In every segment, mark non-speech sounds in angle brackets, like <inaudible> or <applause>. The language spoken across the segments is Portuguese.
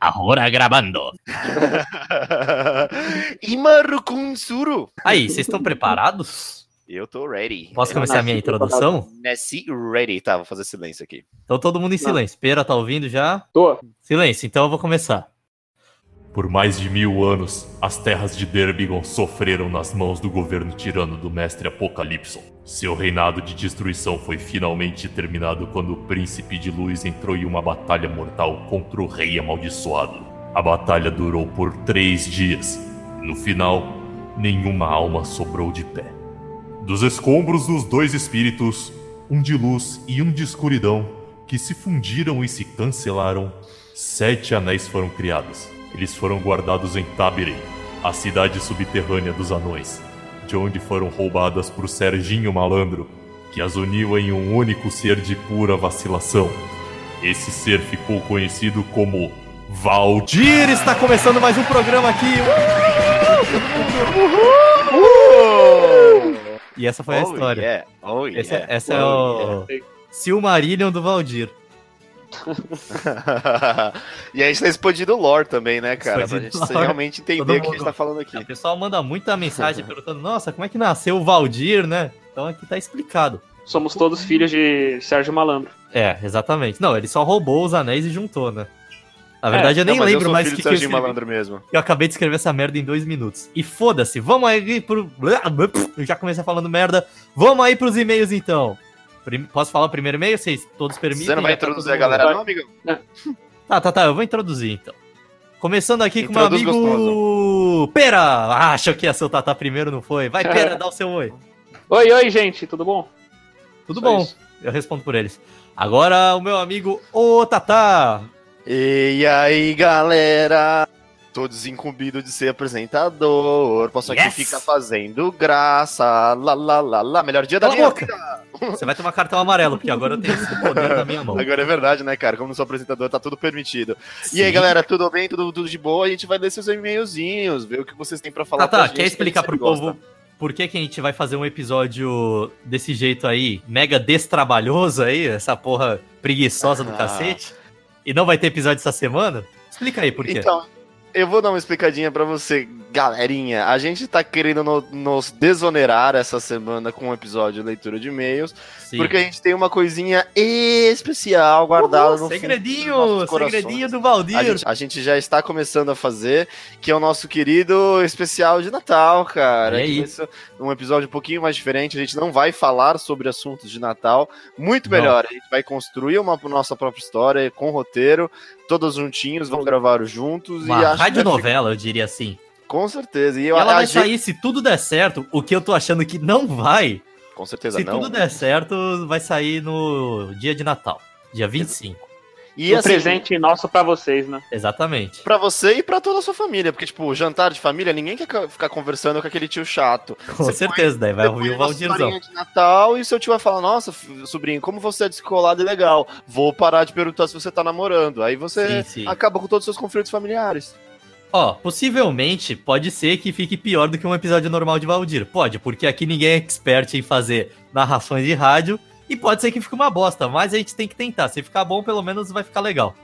Agora gravando. <laughs> Imaru Kunsuru. Aí, vocês estão preparados? Eu tô ready. Posso começar a minha introdução? Nessie ready. Tá, vou fazer silêncio aqui. Então todo mundo em silêncio. Pera, tá ouvindo já? Tô. Silêncio, então eu vou começar. Por mais de mil anos, as terras de Derbigon sofreram nas mãos do governo tirano do mestre Apocalipson. Seu reinado de destruição foi finalmente terminado quando o príncipe de luz entrou em uma batalha mortal contra o rei amaldiçoado. A batalha durou por três dias. No final, nenhuma alma sobrou de pé. Dos escombros dos dois espíritos, um de luz e um de escuridão, que se fundiram e se cancelaram, sete anéis foram criados. Eles foram guardados em Tabiren, a cidade subterrânea dos anões, de onde foram roubadas por Serginho Malandro, que as uniu em um único ser de pura vacilação. Esse ser ficou conhecido como Valdir. Dir está começando mais um programa aqui. E essa foi a Oh, história. yeah. Oh, Essa, yeah. essa é o Silmarillion do Valdir. <laughs> e a gente tá expandindo o lore também, né, cara? Pra gente lore. realmente entender Todo o que a gente tá falando aqui. O pessoal manda muita mensagem perguntando: Nossa, como é que nasceu o Valdir, né? Então aqui tá explicado. Somos todos filhos de Sérgio Malandro. É, exatamente. Não, ele só roubou os anéis e juntou, né? Na verdade, eu nem Não, eu lembro sou mais o que, que eu escrevi. Malandro mesmo. Eu acabei de escrever essa merda em dois minutos. E foda-se, vamos aí pro. <laughs> Eu já comecei falando merda. Vamos aí pros e-mails então. Prim- Posso falar o primeiro e-mail? Vocês todos permitem? Você não vai tá introduzir todo a galera, não, amigão? Tá, tá, tá. Eu vou introduzir então. Começando aqui com o meu Introduz amigo. Pera! Ah, achou que ia ser o Tatá primeiro, não foi? Vai, Pera, <laughs> dá o seu oi. Oi, oi, gente, tudo bom? Tudo Só bom, isso. eu respondo por eles. Agora o meu amigo Ô Tatá. E aí, galera? Tô desincumbido de ser apresentador. Posso aqui Yes! ficar fazendo graça. Lá, lá, lá, lá. Melhor dia da Cala a minha boca. vida. Você vai tomar cartão amarelo, porque agora eu tenho esse poder na minha mão. Agora é verdade, né, cara? Como não sou apresentador, tá tudo permitido. E aí, Sim. galera, tudo bem? Tudo, tudo de boa? A gente vai ler seus e-mailzinhos, ver o que vocês têm pra falar Tatá, pra gente, quer que explicar pro sempre povo gosta. por que, que a gente vai fazer um episódio desse jeito aí, mega destrabalhoso aí, essa porra preguiçosa do Ah. cacete? E não vai ter episódio essa semana? Explica aí por quê. Então, eu vou dar uma explicadinha pra você, galerinha. A gente tá querendo no- nos desonerar essa semana com um episódio de leitura de e-mails, Sim. porque a gente tem uma coisinha especial guardada Uhul, no segredinho, segredinho do Valdir. A gente, a gente já está começando a fazer, que é o nosso querido especial de Natal, cara. E aí? Vai ser um episódio um pouquinho mais diferente. A gente não vai falar sobre assuntos de Natal. Muito Não. melhor. A gente vai construir uma nossa própria história com roteiro, todos juntinhos, vamos gravar juntos. Uma e acho que vai radionovela, eu diria assim. Com certeza. E E eu, ela vai gente- sair, se tudo der certo, o que eu tô achando que não vai, Com certeza se não. tudo der certo, vai sair no dia de Natal, dia 25. E um assim, presente nosso pra vocês, né? Exatamente. Pra você e pra toda a sua família, porque, tipo, jantar de família, ninguém quer ca- ficar conversando com aquele tio chato. Com Você certeza, daí vai Você ouvir põe o Valdirzão. de Natal e seu tio vai falar: Nossa, sobrinho, como você é descolado e legal. Vou parar de perguntar se você tá namorando. Aí você Sim, sim. acaba com todos os seus conflitos familiares. Ó, possivelmente pode ser que fique pior do que um episódio normal de Valdir. Pode, porque aqui ninguém é expert em fazer narrações de rádio. E pode ser que fique uma bosta, mas a gente tem que tentar. Se ficar bom, pelo menos vai ficar legal.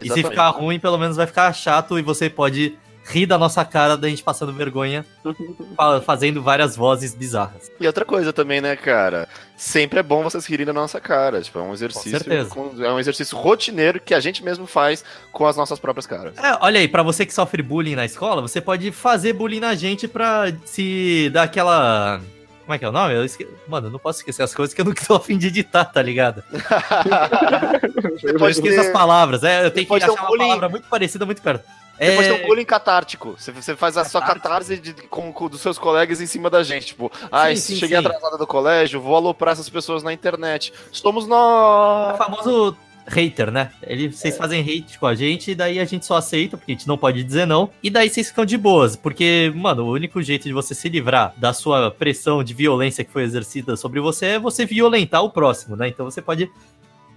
E se Exatamente. ficar ruim, pelo menos vai ficar chato e você pode rir da nossa cara da gente passando vergonha, <laughs> fa- fazendo várias vozes bizarras. E outra coisa também, né, cara? Sempre é bom vocês rirem da nossa cara. Tipo, é um exercício. com- é um exercício rotineiro que a gente mesmo faz com as nossas próprias caras. É, olha aí, pra você que sofre bullying na escola, você pode fazer bullying na gente pra se dar aquela. Como é que é o nome? Eu esque... Mano, eu não posso esquecer as coisas que eu não <laughs> tô afim de editar, tá ligado? <laughs> Eu Depois esqueço as palavras. É, eu tenho que ter um achar uma bullying- palavra muito parecida, muito perto. Depois É, tem um bullying catártico. Você, você faz a sua Catártico. catarse de- com, com- dos seus colegas em cima da gente. Tipo, ai, sim, cheguei sim. atrasada do colégio, vou aloprar essas pessoas na internet. Somos é o nós. famoso hater, né? Ele, vocês fazem hate com a gente, e daí a gente só aceita, porque a gente não pode dizer não. E daí vocês ficam de boas, porque, mano, o único jeito de você se livrar da sua pressão de violência que foi exercida sobre você é você violentar o próximo, né? Então você pode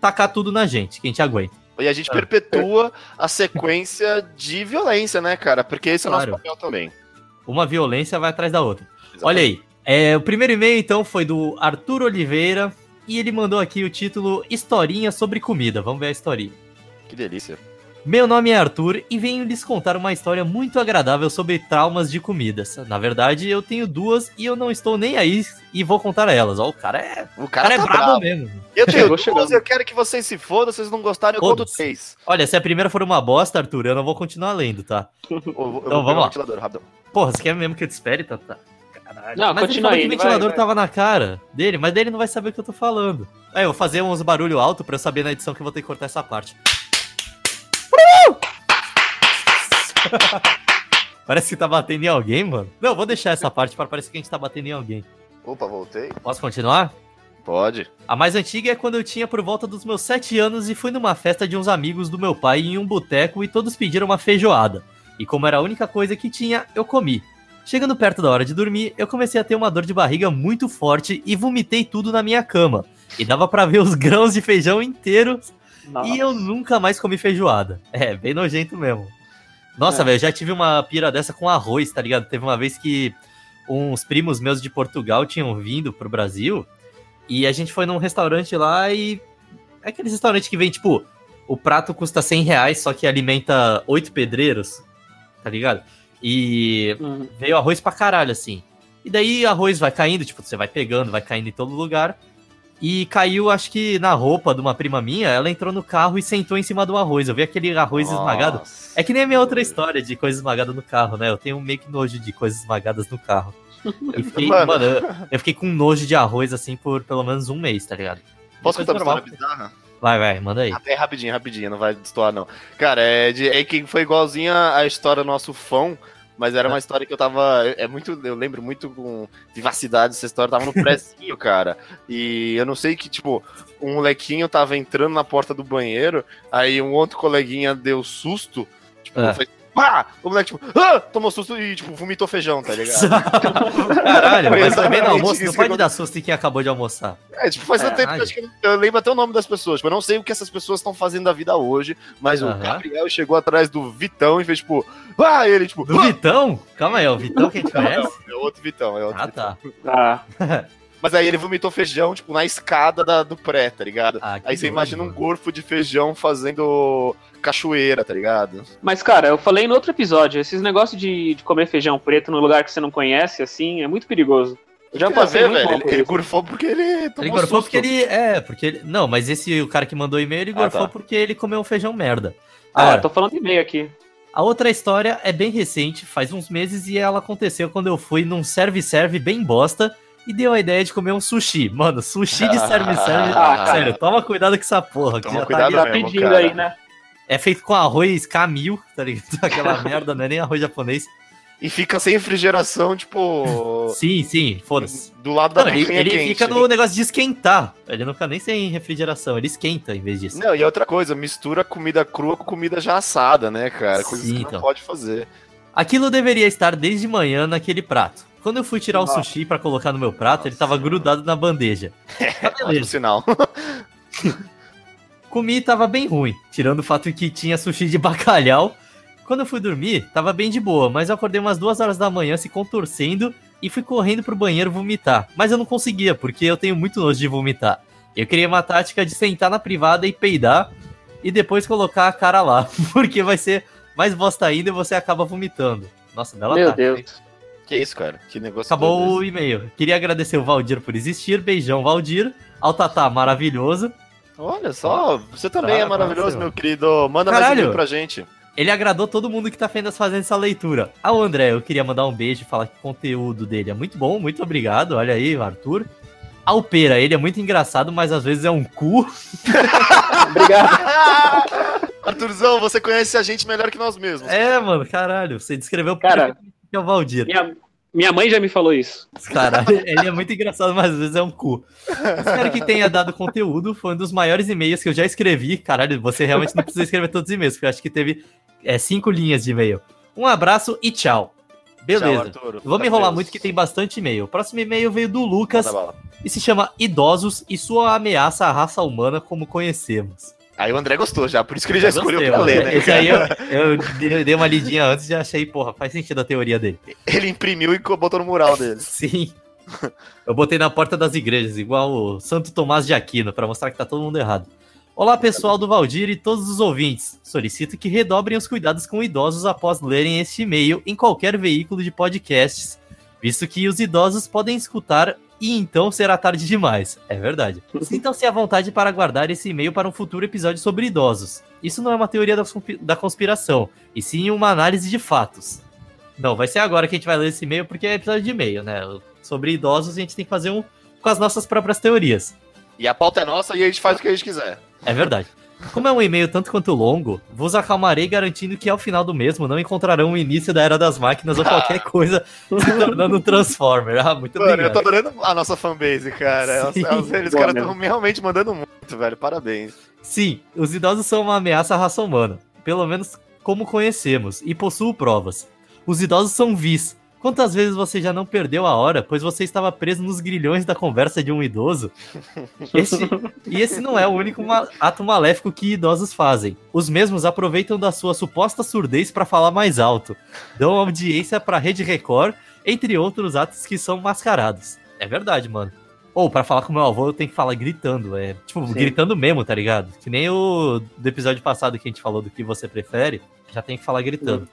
tacar tudo na gente, que a gente aguenta. E a gente perpetua a sequência de violência, né, cara? Porque esse é o Claro. nosso papel também. Uma violência vai atrás da outra. Olha aí. é, o primeiro e-mail, então, foi do Arthur Oliveira. E ele mandou aqui o título Historinha sobre comida. Vamos ver a historinha. Que delícia. Meu nome é Arthur e venho lhes contar uma história muito agradável sobre traumas de comidas. Na verdade, eu tenho duas e eu não estou nem aí e vou contar elas. Ó, o cara é, O o cara é tá brabo bravo. mesmo. Eu tenho <laughs> duas, chegando. eu quero que vocês se fodam, vocês não gostarem, eu conto Foda-se. três. Olha, se a primeira for uma bosta, Arthur, eu não vou continuar lendo, tá? <laughs> Eu, vou- eu Então, vou vamos lá. Porra, você quer mesmo que eu te espere, Tata? Caralho. Não, mas ele continua falou aí, que o ventilador vai. tava na cara dele, mas daí ele não vai saber o que eu tô falando. Aí eu vou fazer uns barulho alto pra eu saber na edição que eu vou ter que cortar essa parte. <laughs> Parece que tá batendo em alguém, mano. Não, eu vou deixar essa parte para parecer que a gente tá batendo em alguém. Opa, voltei. Posso continuar? Pode. A mais antiga é quando eu tinha por volta dos meus 7 anos e fui numa festa de uns amigos do meu pai em um boteco e todos pediram uma feijoada. E como era a única coisa que tinha, eu comi. Chegando perto da hora de dormir, eu comecei a ter uma dor de barriga muito forte e vomitei tudo na minha cama. E dava pra ver os <laughs> grãos de feijão inteiros Nossa. e eu nunca mais comi feijoada. É, bem nojento mesmo. Nossa, É. velho, já tive uma pira dessa com arroz, tá ligado? Teve uma vez que uns primos meus de Portugal tinham vindo pro Brasil e a gente foi num restaurante lá e. É aquele restaurante que vem, tipo, o prato custa 100 reais, só que alimenta oito pedreiros, tá ligado? E Hum. veio arroz pra caralho, assim. E daí arroz vai caindo, tipo, você vai pegando, vai caindo em todo lugar. E caiu, acho que na roupa de uma prima minha, ela entrou no carro e sentou em cima do arroz. Eu vi aquele arroz esmagado. Nossa. É que nem a minha outra história de coisa esmagada no carro, né? Eu tenho meio que nojo de coisas esmagadas no carro. E fiquei, <laughs> Mano. mano, eu, eu fiquei com nojo de arroz assim por pelo menos um mês, tá ligado? Posso contar uma história bizarra? Vai, vai, manda aí. É rapidinho, rapidinho, não vai destoar não. Cara, é, de, é que foi igualzinha a história do nosso fã, mas era uma história que eu tava. É é muito. Eu lembro muito com vivacidade essa história, eu tava no prézinho, <laughs> cara. E eu não sei que, tipo, um molequinho tava entrando na porta do banheiro, aí um outro coleguinha deu susto, tipo, É. foi. Pá! O moleque, tipo, ah! tomou susto e, tipo, vomitou feijão, tá ligado? Caralho, mas também no almoço não pode dar susto em quem acabou de almoçar. É, tipo, faz tanto É, tempo que eu acho que eu, lembro até o nome das pessoas. Tipo, eu não sei o que essas pessoas estão fazendo da vida hoje, mas o. Gabriel chegou atrás do Vitão e fez, tipo, ah, ele, tipo, Do Vitão? Calma aí, é o Vitão que a gente conhece? é outro Vitão, é outro Ah, Vitão. tá. Ah, <laughs> Mas aí ele vomitou feijão, tipo, na escada da- do pré, tá ligado? Ah, aí você nojo, imagina um gorfo de feijão fazendo cachoeira, tá ligado? mas, cara, eu falei no outro episódio, esses negócios de, de comer feijão preto no lugar que você não conhece, assim, é muito perigoso. Eu já passei ver, velho? Ele, por ele gorfou porque ele tomou Ele gorfou susto. porque ele. É, porque ele. Não, mas esse o cara que mandou e-mail, ele Ah, gorfou tá. porque ele comeu um feijão merda. Ah, Agora, tô falando e-mail aqui. A outra história é bem recente, faz uns meses, e ela aconteceu quando eu fui num serve-serve bem bosta e deu a ideia de comer um sushi. Mano, sushi de serve-serve. <laughs> Ah, cara. sério, toma cuidado com essa porra. que Toma já cuidado tá Tá ali- mesmo, pedindo cara. aí, né? É feito com arroz camil, tá ligado? <laughs> Aquela merda, não é nem arroz japonês. E fica sem refrigeração, tipo, Sim, sim, foda-se. do lado da Não, ele, ele quente. fica no negócio de esquentar. Ele não fica nem sem refrigeração, ele esquenta em vez disso. Não, e outra coisa, mistura comida crua com comida já assada, né, cara? Coisas Sim, que então. não pode fazer. Aquilo deveria estar desde manhã naquele prato. Quando eu fui tirar o Nossa. sushi pra colocar no meu prato, ele tava grudado na bandeja. <laughs> Ótimo beleza. sinal. <laughs> Comi e tava bem ruim, tirando o fato que tinha sushi de bacalhau. Quando eu fui dormir, tava bem de boa, mas eu acordei umas duas horas da manhã se contorcendo e fui correndo pro banheiro vomitar. Mas eu não conseguia, porque eu tenho muito nojo de vomitar. Eu queria uma tática de sentar na privada e peidar e depois colocar a cara lá, <laughs> porque vai ser mais bosta ainda e você acaba vomitando. Nossa, bela Meu tática. Deus. Que isso, cara? Que negócio Acabou o e-mail. Queria agradecer o Valdir por existir. Beijão, Valdir. Ao Tatá, maravilhoso. Olha só, você também Tá, é maravilhoso, meu querido. Manda mais Caralho. e-mail pra gente. Ele agradou todo mundo que tá fazendo fazendo essa leitura. Ao André, eu queria mandar um beijo e falar que o conteúdo dele é muito bom, muito obrigado. Olha aí, Arthur. Ao Pera, ele é muito engraçado, mas às vezes é um cu. <laughs> Obrigado. Arthurzão, você conhece a gente melhor que nós mesmos. É, mano, caralho. Você descreveu Cara. Que é o Valdir. Minha, minha mãe já me falou isso. Caralho, ele é muito engraçado, mas às vezes é um cu. Espero que tenha dado conteúdo. Foi um dos maiores e-mails que eu já escrevi. Caralho, você realmente não precisa escrever todos os e-mails, porque eu acho que teve é, cinco linhas de e-mail. Um abraço e tchau. Beleza. Tchau, Arthur. Vou me enrolar muito que tem bastante e-mail. O próximo e-mail veio do Lucas e se chama Idosos e sua ameaça à raça humana como conhecemos. Aí o André gostou já, por isso que ele já escolheu Gostei, pra ler, né? Esse aí eu, eu dei- uma lidinha antes e já achei, porra, faz sentido a teoria dele. Ele imprimiu e botou no mural <laughs> dele. Sim. Eu botei na porta das igrejas, igual o Santo Tomás de Aquino, pra mostrar que tá todo mundo errado. Olá, pessoal do Valdir e todos os ouvintes. Solicito que redobrem os cuidados com idosos após lerem este e-mail em qualquer veículo de podcasts, visto que os idosos podem escutar e então será tarde demais. É verdade. <laughs> Sintam-se à vontade para guardar esse e-mail para um futuro episódio sobre idosos. Isso não é uma teoria da conspiração, e sim uma análise de fatos. Não, vai ser agora que a gente vai ler esse e-mail, porque é episódio de e-mail, né? Sobre idosos a gente tem que fazer um com as nossas próprias teorias. E a pauta é nossa e a gente faz o que a gente quiser. É verdade. Como é um e-mail tanto quanto longo, vos acalmarei garantindo que ao final do mesmo não encontrarão o início da Era das Máquinas ou qualquer <laughs> coisa se tornando um Transformer. Ah, muito Mano, obrigado. eu tô adorando a nossa fanbase, cara. Sim. Os, eles Boa caras mesmo. estão realmente mandando muito, velho. Parabéns. Sim, os idosos são uma ameaça à raça humana, pelo menos como conhecemos, e possuo provas. Os idosos são vis. Quantas vezes você já não perdeu a hora, pois você estava preso nos grilhões da conversa de um idoso? Esse- e esse não é o único ma- ato maléfico que idosos fazem. Os mesmos aproveitam da sua suposta surdez para falar mais alto, dão audiência para Rede Record, entre outros atos que são mascarados. É verdade, mano. Ou, pra falar com meu avô, eu tenho que falar gritando. É, tipo, Sim. gritando mesmo, tá ligado? Que nem o do episódio passado que a gente falou do que você prefere, já tem que falar gritando.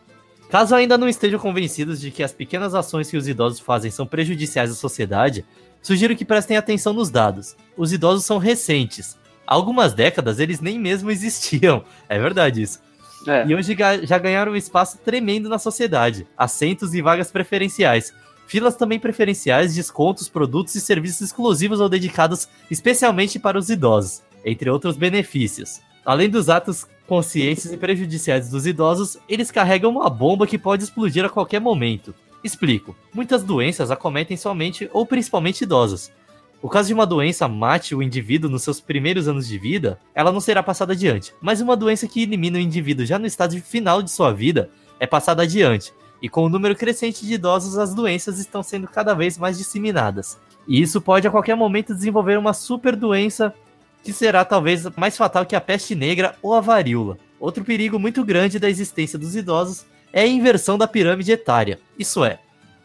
Caso ainda não estejam convencidos de que as pequenas ações que os idosos fazem são prejudiciais à sociedade, sugiro que prestem atenção nos dados. Os idosos são recentes. Há algumas décadas eles nem mesmo existiam. <laughs> É verdade isso. É. E hoje já ganharam um espaço tremendo na sociedade. Assentos e vagas preferenciais. Filas também preferenciais, descontos, produtos e serviços exclusivos ou dedicados especialmente para os idosos, entre outros benefícios. Além dos atos conscientes e prejudiciais dos idosos, eles carregam uma bomba que pode explodir a qualquer momento. Explico. Muitas doenças acometem somente ou principalmente idosos. O caso de uma doença mate o indivíduo nos seus primeiros anos de vida, ela não será passada adiante. Mas uma doença que elimina o indivíduo já no estágio final de sua vida é passada adiante. E com o número crescente de idosos, as doenças estão sendo cada vez mais disseminadas. E isso pode a qualquer momento desenvolver uma super doença que será talvez mais fatal que a peste negra ou a varíola. Outro perigo muito grande da existência dos idosos é a inversão da pirâmide etária. Isso é,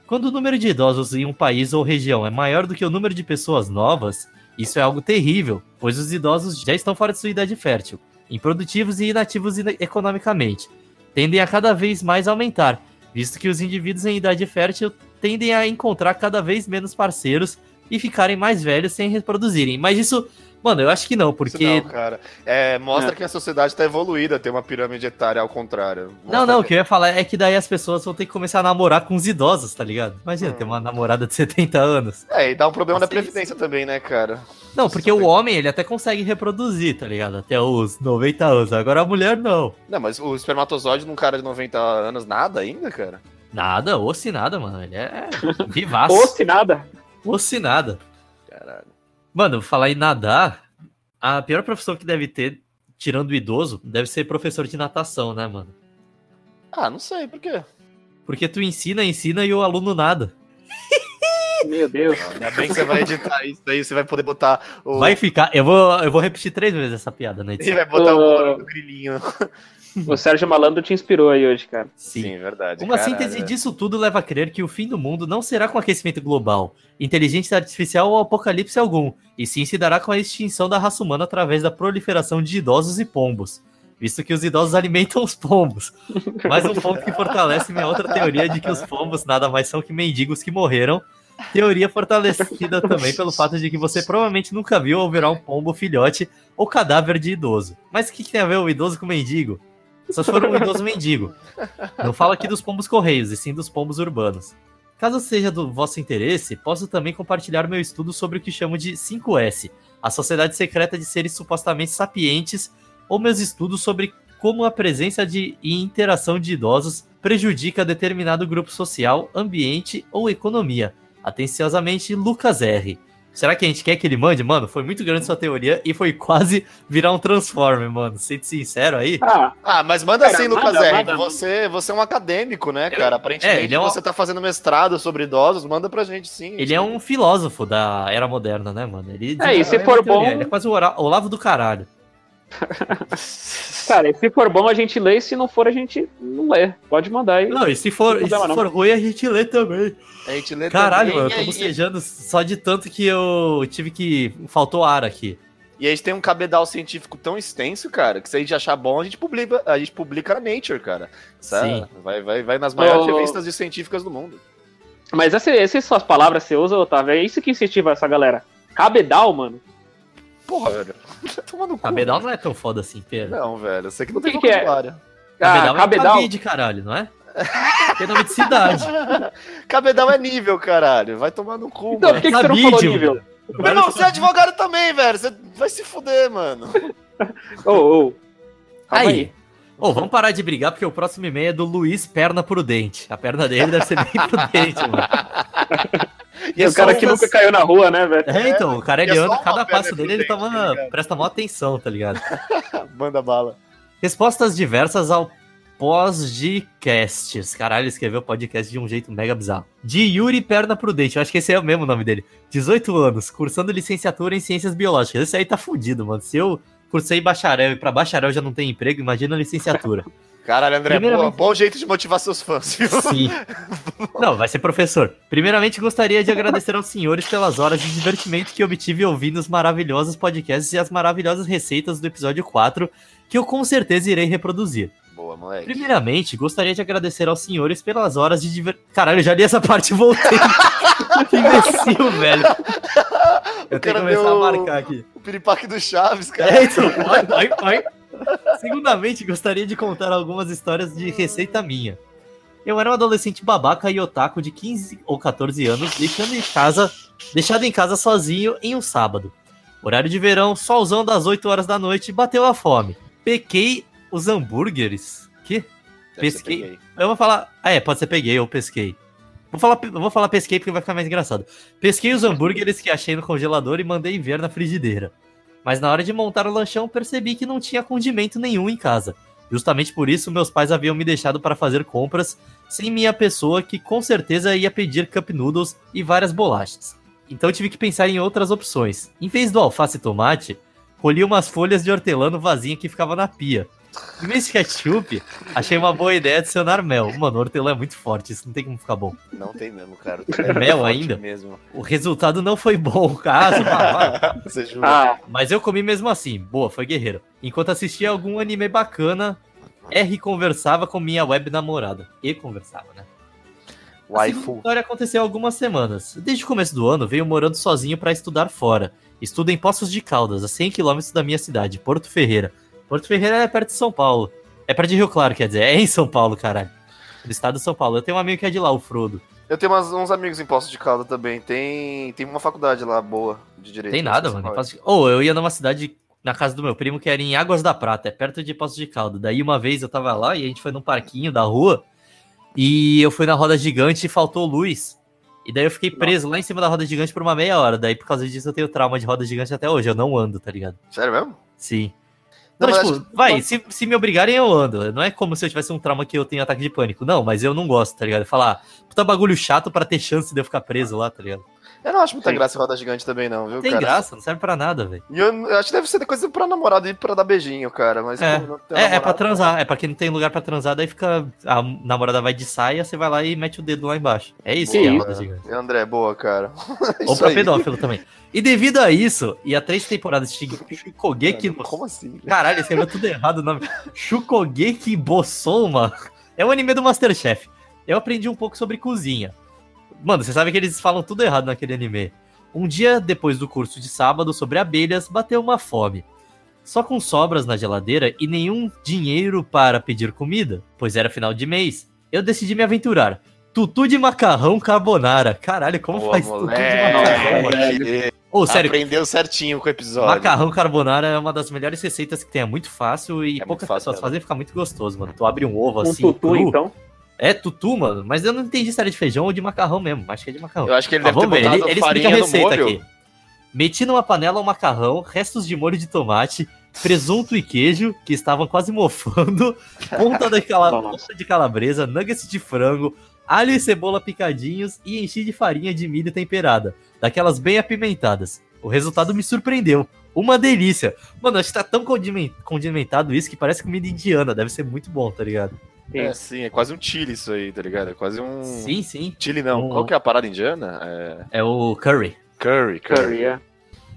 quando o número de idosos em um país ou região é maior do que o número de pessoas novas, isso é algo terrível, pois os idosos já estão fora de sua idade fértil, improdutivos e inativos ina- economicamente. Tendem a cada vez mais aumentar, visto que os indivíduos em idade fértil tendem a encontrar cada vez menos parceiros e ficarem mais velhos sem reproduzirem. Mas isso, mano, eu acho que não, Isso porque. não, cara. É, mostra É. que a sociedade tá evoluída, tem uma pirâmide etária ao contrário. Não, Mostra não, o que- que eu ia falar é que daí as pessoas vão ter que começar a namorar com os idosos, tá ligado? Imagina, Hum. ter uma namorada de 70 anos. É, e dá um problema da previdência também, né, cara? Não, porque o homem, ele até consegue reproduzir, tá ligado? Até os 90 anos. Agora a mulher, não. Não, mas o espermatozoide num cara de 90 anos, nada ainda, cara? Nada, ou se nada, mano. Ele é <laughs> vivaço. Ou se nada. Ou se nada. Mano, falar em nadar, a pior profissão que deve ter, tirando o idoso, deve ser professor de natação, né, mano? Ah, não sei, por quê? Porque tu ensina, ensina e o aluno nada. <laughs> Meu Deus. Ainda bem que você vai editar isso aí, você vai poder botar o. Vai ficar. Eu vou, eu vou repetir três vezes essa piada, né? Você vai botar o do grilinho. O Sérgio Malandro te inspirou aí hoje, cara. Sim, verdade. Uma caralho. síntese disso tudo leva a crer que o fim do mundo não será com aquecimento global, inteligência artificial ou apocalipse algum, e sim se dará com a extinção da raça humana através da proliferação de idosos e pombos, visto que os idosos alimentam os pombos. <laughs> Mais um ponto que fortalece minha outra teoria de que os pombos nada mais são que mendigos que morreram. Teoria fortalecida também pelo fato de que você provavelmente nunca viu ou verá um pombo filhote ou cadáver de idoso. Mas o que, que tem a ver o idoso com o mendigo? Só se for um idoso mendigo. Não falo aqui dos pombos correios, e sim dos pombos urbanos. Caso seja do vosso interesse, posso também compartilhar meu estudo sobre o que chamo de 5S, a sociedade secreta de seres supostamente sapientes, ou meus estudos sobre como a presença de e interação de idosos prejudica determinado grupo social, ambiente ou economia. Atenciosamente, Lucas R. Será que a gente quer que ele mande? Mano, foi muito grande sua teoria e foi quase virar um Transformer, mano. Sendo sincero aí. Ah, Ah, mas manda Cara, assim, Lucas manda, R. manda. Você, você é um acadêmico, né, cara? Aparentemente É, ele é um- você tá fazendo mestrado sobre idosos, manda pra gente sim. Ele é um filósofo da era moderna, né, mano? Ele É, e se for bom- Ele é quase o Olavo do caralho. <laughs> cara, e se for bom a gente lê, e se não for a gente não lê. Pode mandar aí. Não, e se for, Não e se problema, for ruim, a gente lê também. A gente lê Caralho, também, mano, eu tô bocejando só de tanto que eu tive que. Faltou ar aqui. E a gente tem um cabedal científico tão extenso, cara, que se a gente achar bom, a gente publica, a gente publica na Nature, cara. Sabe? Sim. Vai, vai, vai nas maiores ô. revistas de científicas do mundo. Mas essa- essas suas palavras que você usa, Otávio, é isso que incentiva essa galera. Cabedal, mano. Porra, velho. <laughs> Tá tomando cu. Cabedal não é tão foda assim, Pedro. Não, velho. Você que não O que tem que é? vocabulário. Cabedal, Ah, cabedal. é cabide, caralho, não é? Tem nome de cidade. <laughs> Cabedal é nível, caralho. Vai tomar no cu, Então, por mano. que, que você não falou Cabide, nível? mano. Meu irmão, você é advogado também, velho. Você vai se fuder, mano. <laughs> Ô, ô. Calma Aí. Ô, vamos parar de brigar, porque o próximo e-mail é do Luiz Perna Prudente. A perna dele deve ser bem prudente, mano. E o cara que umas- nunca caiu na rua, né, velho? É, então, o cara ele é só anda, cada passo dele ele toma, tá ligado? presta maior atenção, tá ligado? <laughs> Manda bala. Respostas diversas ao pós-de-casts. Caralho, ele escreveu podcast de um jeito mega bizarro. De Yuri Perna Prudente, eu acho que esse é o mesmo nome dele. 18 anos, cursando licenciatura em Ciências Biológicas. Esse aí tá fudido, mano. Se eu cursei bacharel e pra bacharel já não tem emprego, imagina a licenciatura. <laughs> Caralho, André, Primeiramente- boa, bom jeito de motivar seus fãs, viu? Sim. <laughs> Não, vai ser professor. Primeiramente, gostaria de agradecer aos senhores pelas horas de divertimento que obtive ouvindo os maravilhosos podcasts e as maravilhosas receitas do episódio 4, que eu com certeza irei reproduzir. Boa, moleque. Primeiramente, gostaria de agradecer aos senhores pelas horas de diver... Caralho, eu já li essa parte e voltei. <laughs> que imbecil, velho. Eu tenho que começar deu- a marcar aqui. O piripaque do Chaves, cara. É, então, vai, vai, vai. Segundamente, gostaria de contar algumas histórias de receita minha. Eu era um adolescente babaca e otaku de 15 ou 14 anos, deixando em casa, deixado em casa sozinho em um sábado. Horário de verão, solzão das 8 horas da noite, bateu a fome. Pequei os hambúrgueres. Que? Pesquei. Eu vou falar. Ah, é, pode ser peguei ou pesquei. Vou falar, vou falar pesquei porque vai ficar mais engraçado. Pesquei os hambúrgueres que achei no congelador e mandei ver na frigideira. Mas na hora de montar o lanchão, percebi que não tinha condimento nenhum em casa. Justamente por isso, meus pais haviam me deixado para fazer compras sem minha pessoa, que com certeza ia pedir cup noodles e várias bolachas. Então tive que pensar em outras opções. Em vez do alface e tomate, colhi umas folhas de hortelã no que ficava na pia. Em vez de ketchup, achei uma boa ideia adicionar mel. Mano, hortelã é muito forte, isso não tem como ficar bom. Não tem mesmo, cara. É mel forte ainda? mesmo. O resultado não foi bom, caso. <laughs> Você jura? Ah, Mas eu comi mesmo assim. Boa, foi guerreiro. Enquanto assistia algum anime bacana, R conversava com minha web namorada. E conversava, né? A segunda Waifu. história aconteceu há algumas semanas. Desde o começo do ano, venho morando sozinho para estudar fora. Estudo em Poços de Caldas, a 100 km da minha cidade, Porto Ferreira. Porto Ferreira é perto de São Paulo. É perto de Rio Claro, quer dizer. É em São Paulo, caralho. Do estado de São Paulo. Eu tenho um amigo que é de lá, o Frodo. Eu tenho umas- uns amigos em Poço de Calda também. Tem, tem uma faculdade lá boa de direito. Tem nada, mano. Poços de- Ou eu ia numa cidade na casa do meu primo que era em Águas da Prata, é perto de Poços de Caldo. Daí uma vez eu tava lá e a gente foi num parquinho da rua e eu fui na roda gigante e faltou luz. E daí eu fiquei preso lá em cima da roda gigante por uma meia hora. Daí por causa disso eu tenho trauma de roda gigante até hoje. Eu não ando, tá ligado? Sério mesmo? Sim. Não, mas tipo, vai, se, se me obrigarem eu ando. Não é como se eu tivesse um trauma que eu tenho ataque de pânico. Não, mas eu não gosto, tá ligado? Falar, puta bagulho chato pra ter chance de eu ficar preso lá, tá ligado? Eu não acho muita Sim. graça roda gigante também, não, viu, Tem cara? graça, não serve pra nada, velho. E eu, eu acho que deve ser coisa pra namorado e pra dar beijinho, cara. Mas É. tem É, é namorado- pra transar, é pra quem não tem lugar pra transar, daí fica. A namorada vai de saia, você vai lá e mete o dedo lá embaixo. É isso Que que é roda gigante. André, boa, cara. <laughs> Ou pra aí. pedófilo também. E devido a isso, e a três temporadas de Shukogeki. Como assim? Caralho, escreveu tudo errado o nome. Shukogeki Bosoma é um anime do Masterchef. Eu aprendi um pouco sobre cozinha. Mano, você sabe que eles falam tudo errado naquele anime. Um dia depois do curso de sábado sobre abelhas, bateu uma fome. Só com sobras na geladeira e nenhum dinheiro para pedir comida, pois era final de mês, eu decidi me aventurar. Tutu de macarrão carbonara. Caralho, como Boa, faz tutu de moleque. macarrão. Ô, sério, Aprendeu certinho com o episódio. Macarrão carbonara é uma das melhores receitas que tem, é muito fácil e É poucas fácil, pessoas cara. fazem e fica muito gostoso, mano. Tu abre um ovo Um assim, tutu, cru. então. É tutu, mano, mas eu não entendi se era de feijão ou de macarrão mesmo, acho que é de macarrão. Eu acho que ele Mas deve ter ver, botado ele, ele explica farinha a no receita molho. aqui. Meti numa panela o macarrão, restos de molho de tomate, presunto e queijo, que estavam quase mofando, <laughs> ponta, da cala... De calabresa, nuggets de frango, alho e cebola picadinhos e enchi de farinha de milho temperada, daquelas bem apimentadas. O resultado me surpreendeu. Uma delícia. Mano, acho que tá tão condimen- condimentado isso que parece comida indiana. Deve ser muito bom, tá ligado? É, sim, é quase um chile isso aí, tá ligado? É quase um. Sim, sim. Chile não. Um- Qual que é a parada indiana? É. É o curry. Curry, curry. Curry, é.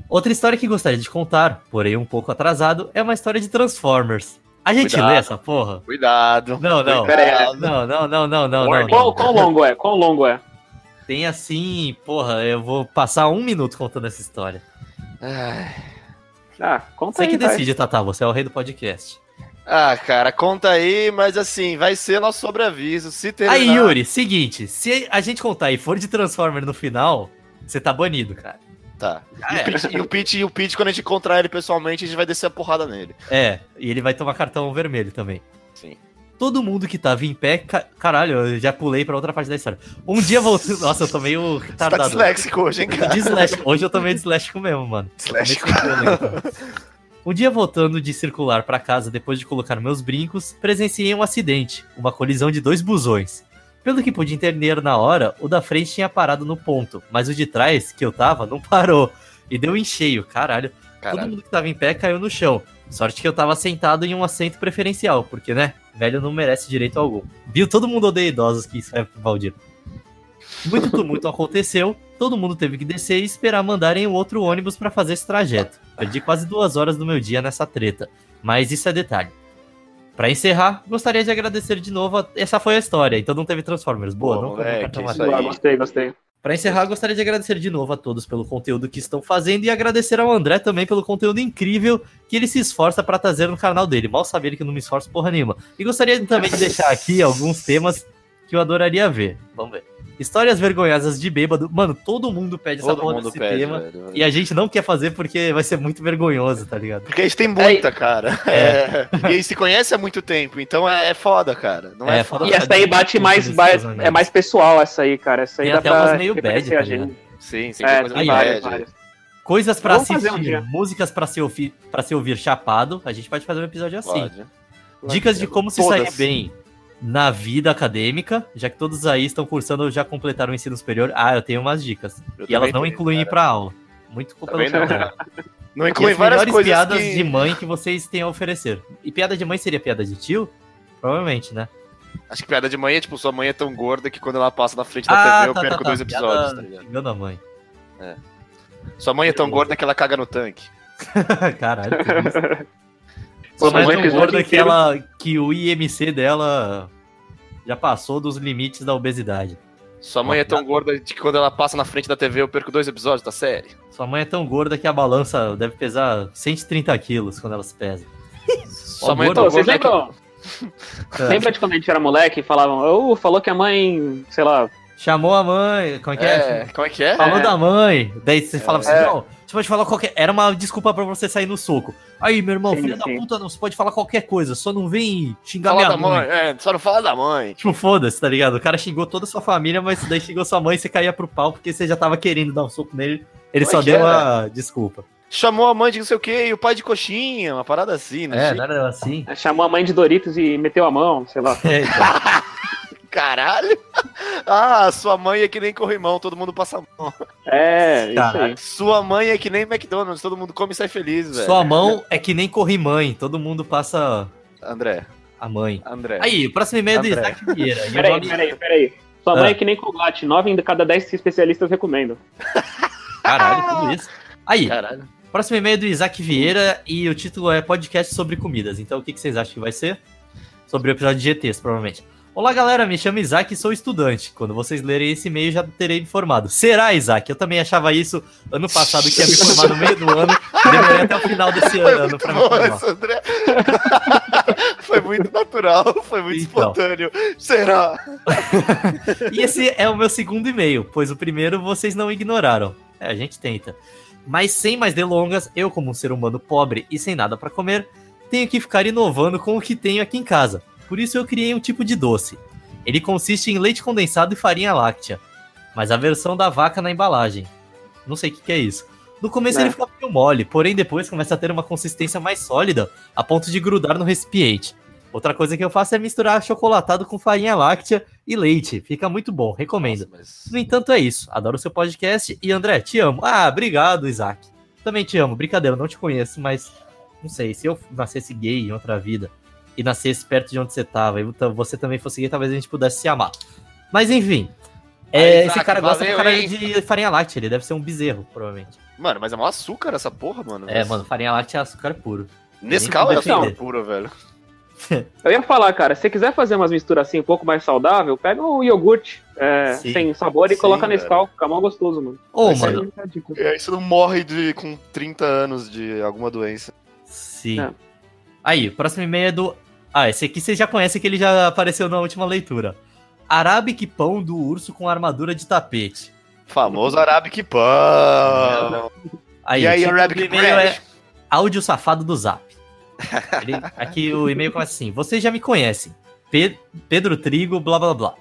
Outra história que gostaria de contar, porém um pouco atrasado, é uma história de Transformers. A gente Cuidado. lê essa porra? Cuidado. Não, não. Não, não, não, não, não, não. Qual, qual longo é? Qual longo é? Tem assim, porra, eu vou passar um minuto contando essa história. Ah, conta Você aí, que vai. decide, Tata, você é o rei do podcast. Ah, cara, conta aí, mas assim, vai ser nosso sobreaviso. Se terminar... Aí, Yuri, seguinte, se a gente contar e for de Transformer no final, você tá banido, cara. Tá. Já E o, era. Pete, e o Pete, e o Pete, quando a gente encontrar ele pessoalmente, a gente vai descer a porrada nele. É, e ele vai tomar cartão vermelho também. Sim. Todo mundo que tava em pé, ca- caralho, eu já pulei pra outra parte da história. Um dia voltou. <laughs> Nossa, eu tô meio Você tá retardado. disléxico hoje, hein, cara? disléxico. Hoje eu tô meio disléxico mesmo, mano. Disléxico. <laughs> Um dia voltando de circular pra casa depois de colocar meus brincos, presenciei um acidente, uma colisão de dois busões. Pelo que pude entender na hora, o da frente tinha parado no ponto, mas o de trás, que eu tava, não parou. E deu em cheio, caralho. Todo Caralho. mundo que tava em pé caiu no chão. Sorte que eu tava sentado em um assento preferencial, porque, né, velho não merece direito algum. Viu? Todo mundo odeia idosos que isso é Valdir. Muito tumulto <laughs> aconteceu, todo mundo teve que descer e esperar mandarem o outro ônibus pra fazer esse trajeto. Perdi quase duas horas do meu dia nessa treta, mas isso é detalhe. Pra encerrar, gostaria de agradecer de novo. a- Essa foi a história, então não teve Transformers. Boa, Boa, não moleque. Ah, gostei, gostei. Pra encerrar, gostaria de agradecer de novo a todos pelo conteúdo que estão fazendo e agradecer ao André também pelo conteúdo incrível que ele se esforça pra trazer no canal dele. Mal saber que eu não me esforço porra nenhuma. E gostaria também de deixar aqui alguns temas que eu adoraria ver. Vamos ver. Histórias vergonhosas de bêbado. Mano, todo mundo pede essa Todo porra mundo desse pede, tema. velho. E a gente não quer fazer porque vai ser muito vergonhoso, tá ligado? Porque a gente tem muita, cara. <laughs> É. E a gente se conhece há muito tempo, então é, é foda, cara. Não é, É, foda. E essa aí bate mais, mais- seus é mais pessoal, essa aí, cara. Essa aí Tem dá até pra umas meio bad, tá a gente. ligado? Sim, sim, É, coisa aí, várias, bad. várias. Coisas pra Vamos fazer um assistir, dia. músicas pra se, ouvir, pra se ouvir chapado. A gente pode fazer um episódio assim. Pode. Dicas de como se Todas. sair bem na vida acadêmica, já que todos aí estão cursando ou já completaram o ensino superior. Ah, eu tenho umas dicas. Eu e elas não tenho, incluem pra aula. Muito culpa do não. <laughs> inclui as várias melhores coisas piadas que... de mãe que vocês têm a oferecer. E piada de mãe seria piada de tio? Provavelmente, né? Acho que piada de mãe é tipo, sua mãe é tão gorda que quando ela passa na frente da Ah, TV eu perco dois episódios, Piada tá ligado? a mãe. Sua mãe é tão gorda que ela caga no tanque. <laughs> Caralho. que <laughs> Sua mãe mas um é tão episódio gorda que, ela, que o IMC dela já passou dos limites da obesidade. Sua mãe é tão gorda que quando ela passa na frente da TV eu perco dois episódios da série. Sua mãe é tão gorda que a balança deve pesar 130 quilos quando ela se pesa. <laughs> Sua mãe é tão gorda que... lembram? Lembra de quando a gente era moleque e falavam, oh, falou que a mãe, sei lá, Chamou a mãe, como é que é? É, como é que é? Falou É. da mãe. Daí você falava assim, É. não, você pode falar qualquer. Era uma desculpa pra você sair no soco. Aí, meu irmão, Sim, filho sim. da puta, não, você pode falar qualquer coisa, só não vem xingar Fala minha da mãe. mãe. É, só não fala da mãe. Tipo, foda-se, tá ligado? O cara xingou toda a sua família, mas daí xingou sua mãe e você caía pro pau porque você já tava querendo dar um soco nele. Ele só é deu é? a desculpa. Chamou a mãe de não sei o que e o pai de coxinha, uma parada assim, né? É, era assim. chamou a mãe de Doritos e meteu a mão, sei lá. <laughs> É, então. Caralho! <laughs> Ah, sua mãe é que nem corrimão, todo mundo passa a mão. É, aí. Sua mãe é que nem McDonald's, todo mundo come e sai feliz, velho. Sua mão é que nem corrimãe, todo mundo passa André, a mãe. André. Aí, o próximo e-mail é do André. Isaac Vieira. Peraí, nome- peraí, peraí. Sua Ah. mãe é que nem Colgate, 9 em cada 10 especialistas recomendam. <laughs> Caralho, tudo isso. Aí, Caralho. próximo e-mail é do Isaac Vieira e o título é podcast sobre comidas. Então, o que, que vocês acham que vai ser? Sobre o episódio de GTs, provavelmente. Olá, galera. Me chamo Isaac e sou estudante. Quando vocês lerem esse e-mail, já terei informado. Será, Isaac? Eu também achava isso ano passado, que ia me formar no meio do ano. Demorei até o final desse Foi ano pra me formar. esse, André. <laughs> foi muito natural, foi muito Então. espontâneo. Será? <laughs> E esse é o meu segundo e-mail, pois o primeiro vocês não ignoraram. É, a gente tenta. Mas sem mais delongas, eu, como um ser humano pobre e sem nada pra comer, tenho que ficar inovando com o que tenho aqui em casa. Por isso eu criei um tipo de doce. Ele consiste em leite condensado e farinha láctea, mas a versão da vaca na embalagem. Não sei o que, que é isso. No começo É. ele fica meio mole, porém depois começa a ter uma consistência mais sólida, a ponto de grudar no recipiente. Outra coisa que eu faço é misturar chocolatado com farinha láctea e leite. Fica muito bom, recomendo. Nossa, mas- No entanto, é isso. Adoro o seu podcast e André, te amo. Ah, obrigado, Isaac. Também te amo. Brincadeira, não te conheço, mas não sei. Se eu nascesse gay em outra vida e nascesse perto de onde você tava e você também fosse gay, talvez a gente pudesse se amar. Mas enfim, É, Aí, esse cara gosta valeu, hein? de farinha láctea, ele deve ser um bezerro, provavelmente. Mano, mas é mó açúcar essa porra, mano. É, mano, farinha láctea é açúcar puro. Nescau é açúcar puro, velho. <laughs> Eu ia falar, cara, se você quiser fazer umas misturas assim um pouco mais saudável, pega um iogurte é, sem sabor e Sim, coloca velho. nesse cal, fica mal gostoso, mano. Ô, aí- mano, é. E aí você não morre de, com 30 anos de alguma doença. sim. É. Aí, o próximo e-mail é do. Ah, esse aqui vocês já conhecem que ele já apareceu na última leitura. Arabic pão do urso com armadura de tapete. Famoso Arabic Pão. Aí, E aí, Arabic e-mail é áudio safado do Zap. Ele- aqui o e-mail começa assim: Vocês já me conhecem. Pe- Pedro Trigo, blá blá blá.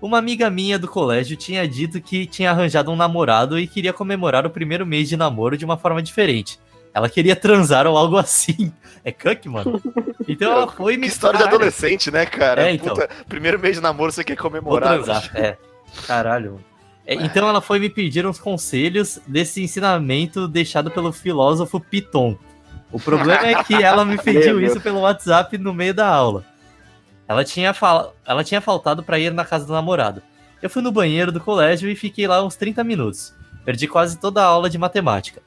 Uma amiga minha do colégio tinha dito que tinha arranjado um namorado e queria comemorar o primeiro mês de namoro de uma forma diferente. Ela queria transar ou algo assim. É cuck, mano? Então ela foi e me Que história de Caralho, adolescente, né, cara? É, então. Puta, primeiro mês de namoro você quer Vou comemorar. transar. É. Caralho. É, então ela foi me pedir uns conselhos desse ensinamento deixado pelo filósofo Piton. O problema é que ela me <laughs> pediu isso pelo WhatsApp no meio da aula. Ela tinha, fal... ela tinha faltado pra ir na casa do namorado. Eu fui no banheiro do colégio e fiquei lá uns 30 minutos. Perdi quase toda a aula de matemática.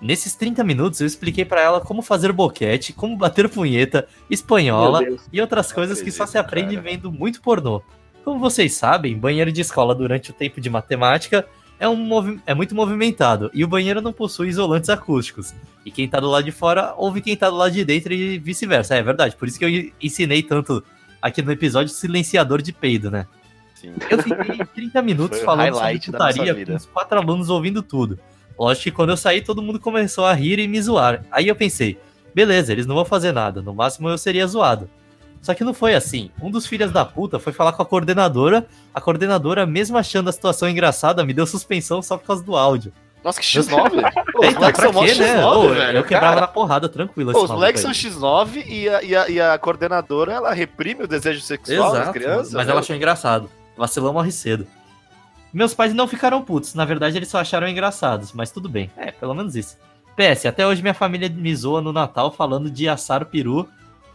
Nesses 30 minutos eu expliquei pra ela como fazer boquete, como bater punheta, espanhola e outras coisas que só se acredito, aprende cara. vendo muito pornô. Como vocês sabem, banheiro de escola durante o tempo de matemática é, um é muito movimentado e o banheiro não possui isolantes acústicos. E quem tá do lado de fora ouve quem tá do lado de dentro e vice-versa. É verdade, por isso que eu en- ensinei tanto aqui no episódio silenciador de peido, né? Sim. Eu fiquei 30 <laughs> minutos Foi falando sobre putaria com os quatro alunos ouvindo tudo. Lógico que quando eu saí, todo mundo começou a rir e me zoar. Aí eu pensei, beleza, eles não vão fazer nada, no máximo eu seria zoado. Só que não foi assim. Um dos filhos da puta foi falar com a coordenadora, a coordenadora, mesmo achando a situação engraçada, me deu suspensão só por causa do áudio. Nossa, que X9. <laughs> Pô, os Eita, moleques pra são quê, né? X9, Ô, velho. eu quebrava Cara, na porrada, tranquilo. pô, os moleques são X9 e a, e, a, e a coordenadora, ela reprime o desejo sexual das Exato, crianças. mas né? ela achou engraçado. Vacilão morre cedo. Meus pais não ficaram putos, na verdade eles só acharam engraçados, mas tudo bem. É, pelo menos isso. PS, até hoje minha família me zoa no Natal falando de assar peru,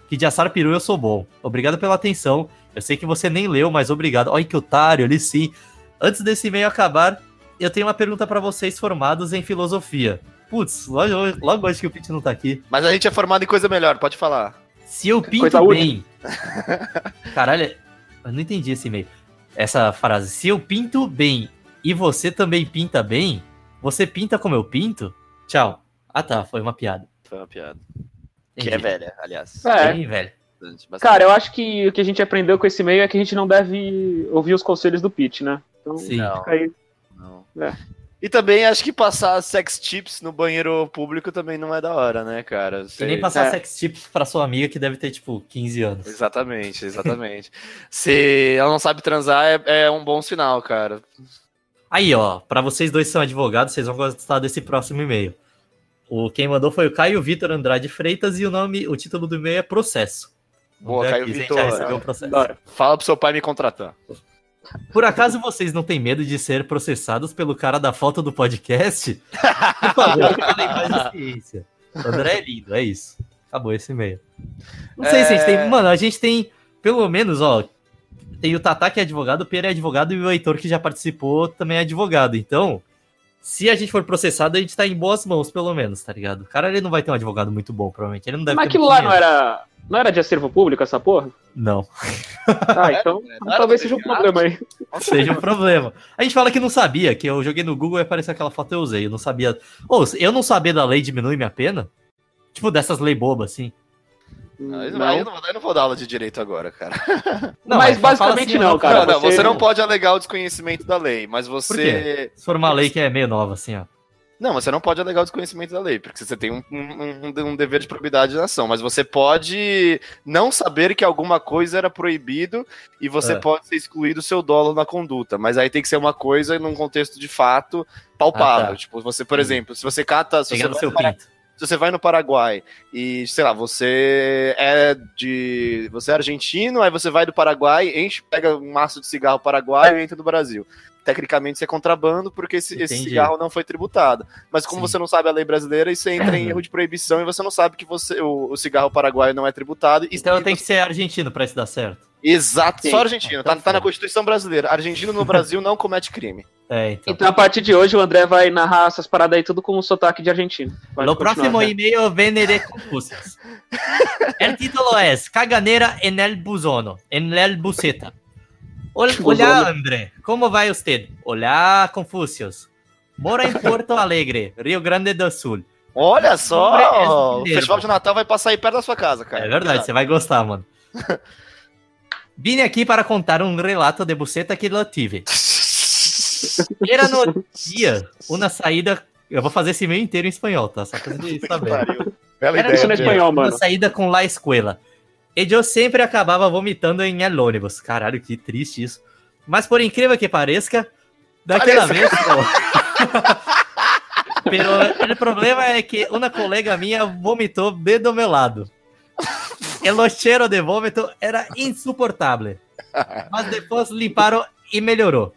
que de assar peru eu sou bom. Obrigado pela atenção. Eu sei que você nem leu, mas obrigado. Olha que otário, ali sim. Antes desse e-mail acabar, eu tenho uma pergunta pra vocês formados em filosofia. Putz, logo, logo hoje que o Pete não tá aqui. Mas a gente é formado em coisa melhor, pode falar. Se eu pinto Coisa bem. <laughs> Caralho, eu não entendi esse e-mail. Essa frase. Se eu pinto bem e você também pinta bem, você pinta como eu pinto? Tchau. Ah tá, foi uma piada. Foi uma piada. Que Entendi. é velha, aliás. É. Bem. Bastante, bastante. Cara, eu acho que o que a gente aprendeu com esse meio é que a gente não deve ouvir os conselhos do Pete, né? Então, Sim. Não. fica aí. Não. É. E também acho que passar sex tips no banheiro público também não é da hora, né, cara? E nem passar É. sex tips pra sua amiga que deve ter, tipo, 15 anos. Exatamente, exatamente. <laughs> Se ela não sabe transar, é, é um bom sinal, cara. Aí, ó, pra vocês dois que são advogados, vocês vão gostar desse próximo e-mail. O quem mandou foi o Caio Vitor Andrade Freitas e o nome, o título do e-mail é Processo. Vamos Boa, Caio Vitor. já recebeu o processo. Bora. Fala pro seu pai me contratar. Por acaso vocês não têm medo de ser processados pelo cara da foto do podcast? Por favor, falem mais de ciência. O André é lindo, é isso. Acabou esse e-mail. Não sei se a gente tem. Mano, a gente tem, pelo menos, ó. Tem o Tata que é advogado, o Pedro é advogado e o Heitor que já participou também é advogado. Então, se a gente for processado, a gente tá em boas mãos, pelo menos, tá ligado? O cara ele não vai ter um advogado muito bom, provavelmente. Ele não deve Mas aquilo lá não era, não era de acervo público, essa porra? Não. Ah, então Não era talvez seja um problema aí. seja um problema. A gente fala que não sabia, que eu joguei no Google e apareceu aquela foto e eu usei. Eu não sabia. Ou, eu não saber da lei diminui minha pena? Tipo, dessas leis bobas, assim. Não, eu Não. não, eu não, eu não vou dar aula de direito agora, cara. <laughs> Mas fala- fala basicamente assim, não, Cara, não, não, você- você... não pode alegar o desconhecimento da lei, mas Por você. Se for uma lei que é meio nova, assim, ó. Não, você não pode alegar o desconhecimento da lei, porque você tem um, um- um- dever de probidade na ação, mas você pode não saber que alguma coisa era proibido e você É. pode ser excluído o seu dolo na conduta, mas aí tem que ser uma coisa num contexto de fato palpável. Ah, tá. Tipo, você, por exemplo, se você cata. Se você, vai pinto. se você vai no Paraguai e, sei lá, você é de. Você é argentino, aí você vai do Paraguai, enche, pega um maço de cigarro paraguaio e entra no Brasil. Tecnicamente isso é contrabando porque esse, esse cigarro não foi tributado. Mas como Sim. você não sabe a lei brasileira, isso entra em erro de proibição e você não sabe que você, o, o cigarro paraguaio não é tributado. E, Então e tem que ser argentino pra isso dar certo. Exato, Sim. só argentino. Então Tá, tá na. Constituição brasileira. Argentino no <laughs> Brasil não comete crime. É, então. Então, a partir de hoje, o André vai narrar essas paradas aí tudo com um sotaque de argentino. Pode No próximo André. e-mail de Confucius. <laughs> El título es Caganeira en el buzono, en el buceta. Ol- Olá, André, como vai usted? Olá, Confucius. Mora em Porto Alegre, Rio Grande do Sul. Olha Hombre, é só! O festival de. Natal vai passar aí perto da sua casa, cara. É verdade, você vai gostar, mano. <laughs> Vim aqui para contar um relato de buceta que eu tive. Era no dia, uma saída. Eu vou fazer esse meio inteiro em espanhol, tá? Só pra vocês saberem. Era ideia. isso no espanhol, Uma mano. saída com la escuela. E eu sempre acabava vomitando em el ônibus. Caralho, que triste isso. Mas por incrível que pareça, daquela vez. pô. Pero o problema é que uma colega minha vomitou bem do meu lado. El cheiro de vômito era insuportável. Mas depois limparam e melhorou.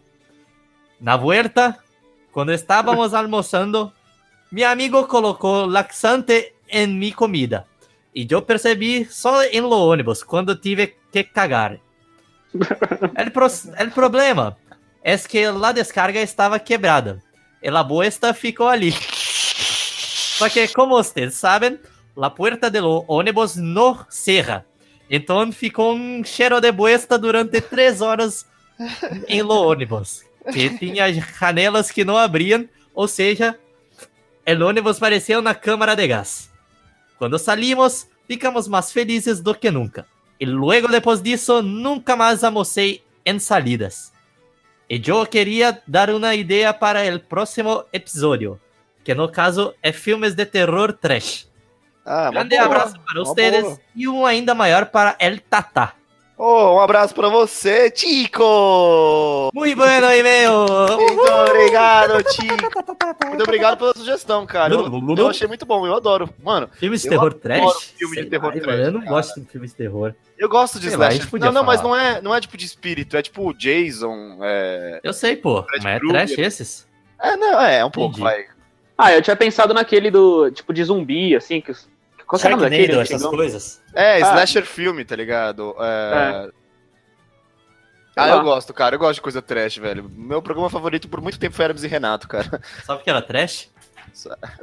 Na vuelta, quando estávamos almoçando, meu amigo colocou laxante em minha comida. E eu percebi só em lo ônibus, quando tive que cagar. <laughs> El, pro- problema é que a descarga estava quebrada. E a boesta ficou ali. Só que, como vocês sabem, a porta do ônibus não cerra. Então ficou um cheiro de boesta durante três horas em lo ônibus. Que tinha janelas que não abriam, ou seja, el ônibus parecia uma câmara de gás. Quando salimos, ficamos mais felizes do que nunca. E logo depois disso, nunca mais almocei em salidas. E eu queria dar uma ideia para o próximo episódio, que no caso é filmes de terror trash. Ah, Grande boa, abraço para vocês boa. e um ainda maior para El Tata. Oh, um abraço pra você, Tico! Muito bueno e-mail! Muito obrigado, <laughs> Tico! Muito obrigado pela sugestão, cara. Eu, eu achei muito bom, eu adoro. Mano, Filmes de Eu terror trash? filme de terror lá, trash, Eu não cara. gosto de filmes de terror. eu gosto de podia não, não, mas falar. não é, não é tipo de espírito, é tipo Jason. É, Eu sei, pô. Fred Mas é Krueger. trash esses? é não, é, é um pouco, Entendi. vai. Ah, eu tinha pensado naquele do, tipo, de zumbi, assim, que os... Qual que era o nome daquele? Essas coisas. É, Ah. slasher filme, tá ligado? É... Ah, Sei lá. eu gosto, cara. Eu gosto de coisa trash, velho. Meu programa favorito por muito tempo foi Hermes e Renato, cara. Sabe que era trash?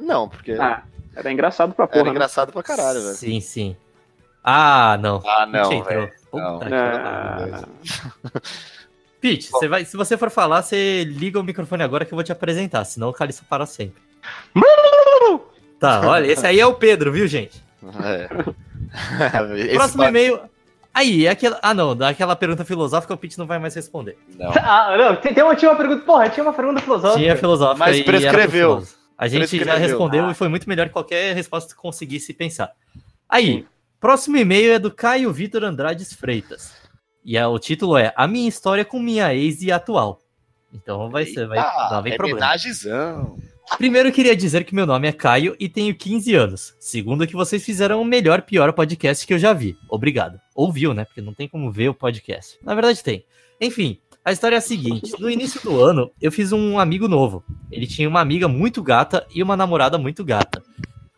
Não, porque Ah, era engraçado pra era porra, né? engraçado pra caralho, velho. Sim, sim. Ah, não. Ah, não, entrou. Puta Ah. pariu. Pete, você vai, se você for falar, você liga o microfone agora que eu vou te apresentar, senão o Caliça para sempre. Tá, olha, esse aí é o Pedro, viu, gente? É. <laughs> Próximo e-mail. Aí, é aquela. Ah, não, daquela pergunta filosófica o Pete não vai mais responder. Não. Ah, não, tem, tem uma, tinha uma pergunta. Porra, tinha uma pergunta filosófica. Tinha filosófica Mas prescreveu. A gente já Prescreveu. respondeu e foi muito melhor que qualquer resposta que conseguisse pensar. Aí, próximo e-mail é do Caio Vitor Andrades Freitas. E é, o título é A Minha História com Minha Ex e Atual. Então vai ser, vai, Ah, lá vem é problema. Primeiro queria dizer que meu nome é Caio e tenho 15 anos. Segundo que vocês fizeram o melhor pior podcast que eu já vi. Obrigado. Ouviu, né? Porque não tem como ver o podcast. Na verdade tem. Enfim, a história é a seguinte. No início do ano, eu fiz um amigo novo. Ele tinha uma amiga muito gata e uma namorada muito gata.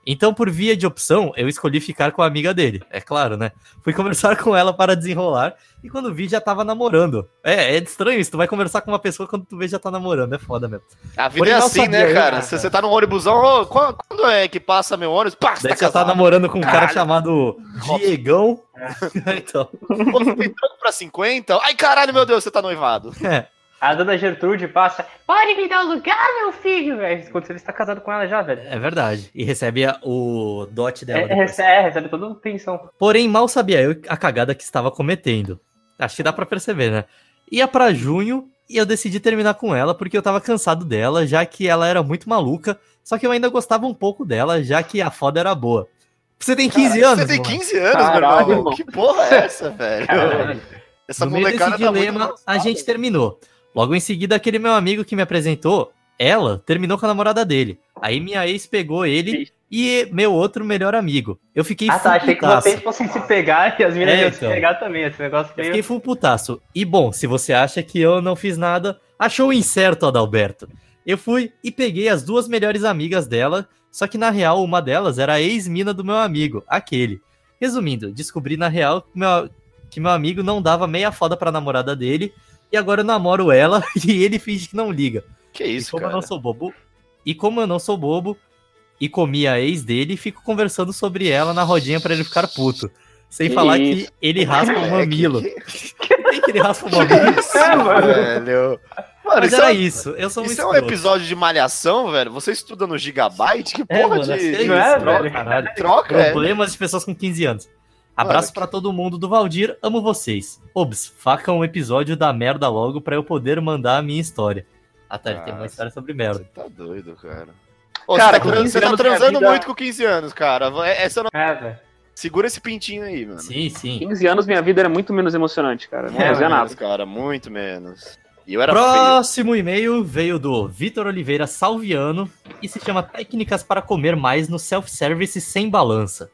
Então, por via de opção, eu escolhi ficar com a amiga dele. É claro, né? Fui conversar <laughs> com ela para desenrolar e quando vi já tava namorando. É, é estranho isso. Tu vai conversar com uma pessoa quando tu vê já tá namorando. É foda mesmo. A vida Porém, é assim, sabia né, cara? Se você tá num ônibusão, ô, quando, quando é que passa meu ônibus? Pá, você Daí tá você tá namorando com um cara Caralho. chamado Diegão. <laughs> então, Pô, você tem troco pra 50? Ai, caralho, meu Deus, você tá noivado. é. A dona Gertrude passa. Pode me dar um lugar, meu filho, velho. Quando você está casado com ela já, velho. É verdade. E recebe a- o dote dela. É, recebe, é, recebe toda a pensão. Porém, mal sabia eu a cagada que estava cometendo. Acho que dá pra perceber, né? Ia pra junho e eu decidi terminar com ela porque eu tava cansado dela, já que ela era muito maluca. Só que eu ainda gostava um pouco dela, já que a foda era boa. Você tem 15 anos, Você tem mano. 15 anos, Caralho, meu irmão. irmão. Que porra é essa, velho? Caralho. Essa no meio desse molecada tá muito dilema, a gente terminou. Logo em seguida, aquele meu amigo que me apresentou, ela terminou com a namorada dele. Aí minha ex pegou ele e meu outro melhor amigo. Eu fiquei Ah, tá. Achei que vocês fossem se pegar e as meninas É, iam se então. pegar também. Esse negócio Eu meio. fiquei full putaço. E bom, se você acha que eu não fiz nada, achou incerto, Adalberto. Eu fui e peguei as duas melhores amigas dela, só que na real uma delas era a ex-mina do meu amigo, aquele. Resumindo, descobri na real que meu, que meu amigo não dava meia foda pra namorada dele, e agora eu namoro ela <laughs> e ele finge que não liga. Que E isso, como cara. eu não sou bobo, e como eu não sou bobo e comi a ex dele, fico conversando sobre ela na rodinha pra ele ficar puto. Sem Que falar isso. que ele raspa o É, mamilo. que- Tem que ele raspa o mamilo. É, mano. Velho. Mano, Mas isso, era é, isso. Eu sou isso muito é um episódio de malhação, velho? Você estuda no Gigabyte? Que É, porra mano, é de isso, Não é, troca, velho? caralho. troca? É. Problemas de pessoas com 15 anos. Abraço pra todo mundo do Valdir, amo vocês. Obs, faca um episódio da merda logo pra eu poder mandar a minha história. Ah, tá, ele tem uma Nossa. história sobre merda. Você tá doido, cara. Ô, Cara, você tá, com tran- 15 você tá anos minha transando vida- muito com 15 anos, cara. É- Essa não... É, velho. Segura esse pintinho aí, mano. Sim, sim. 15 anos minha vida era muito menos emocionante, cara. Não É, fazia nada. cara, muito menos. E eu era feio. Próximo e-mail veio do Vitor Oliveira Salviano e se chama Técnicas para comer mais no self-service sem balança.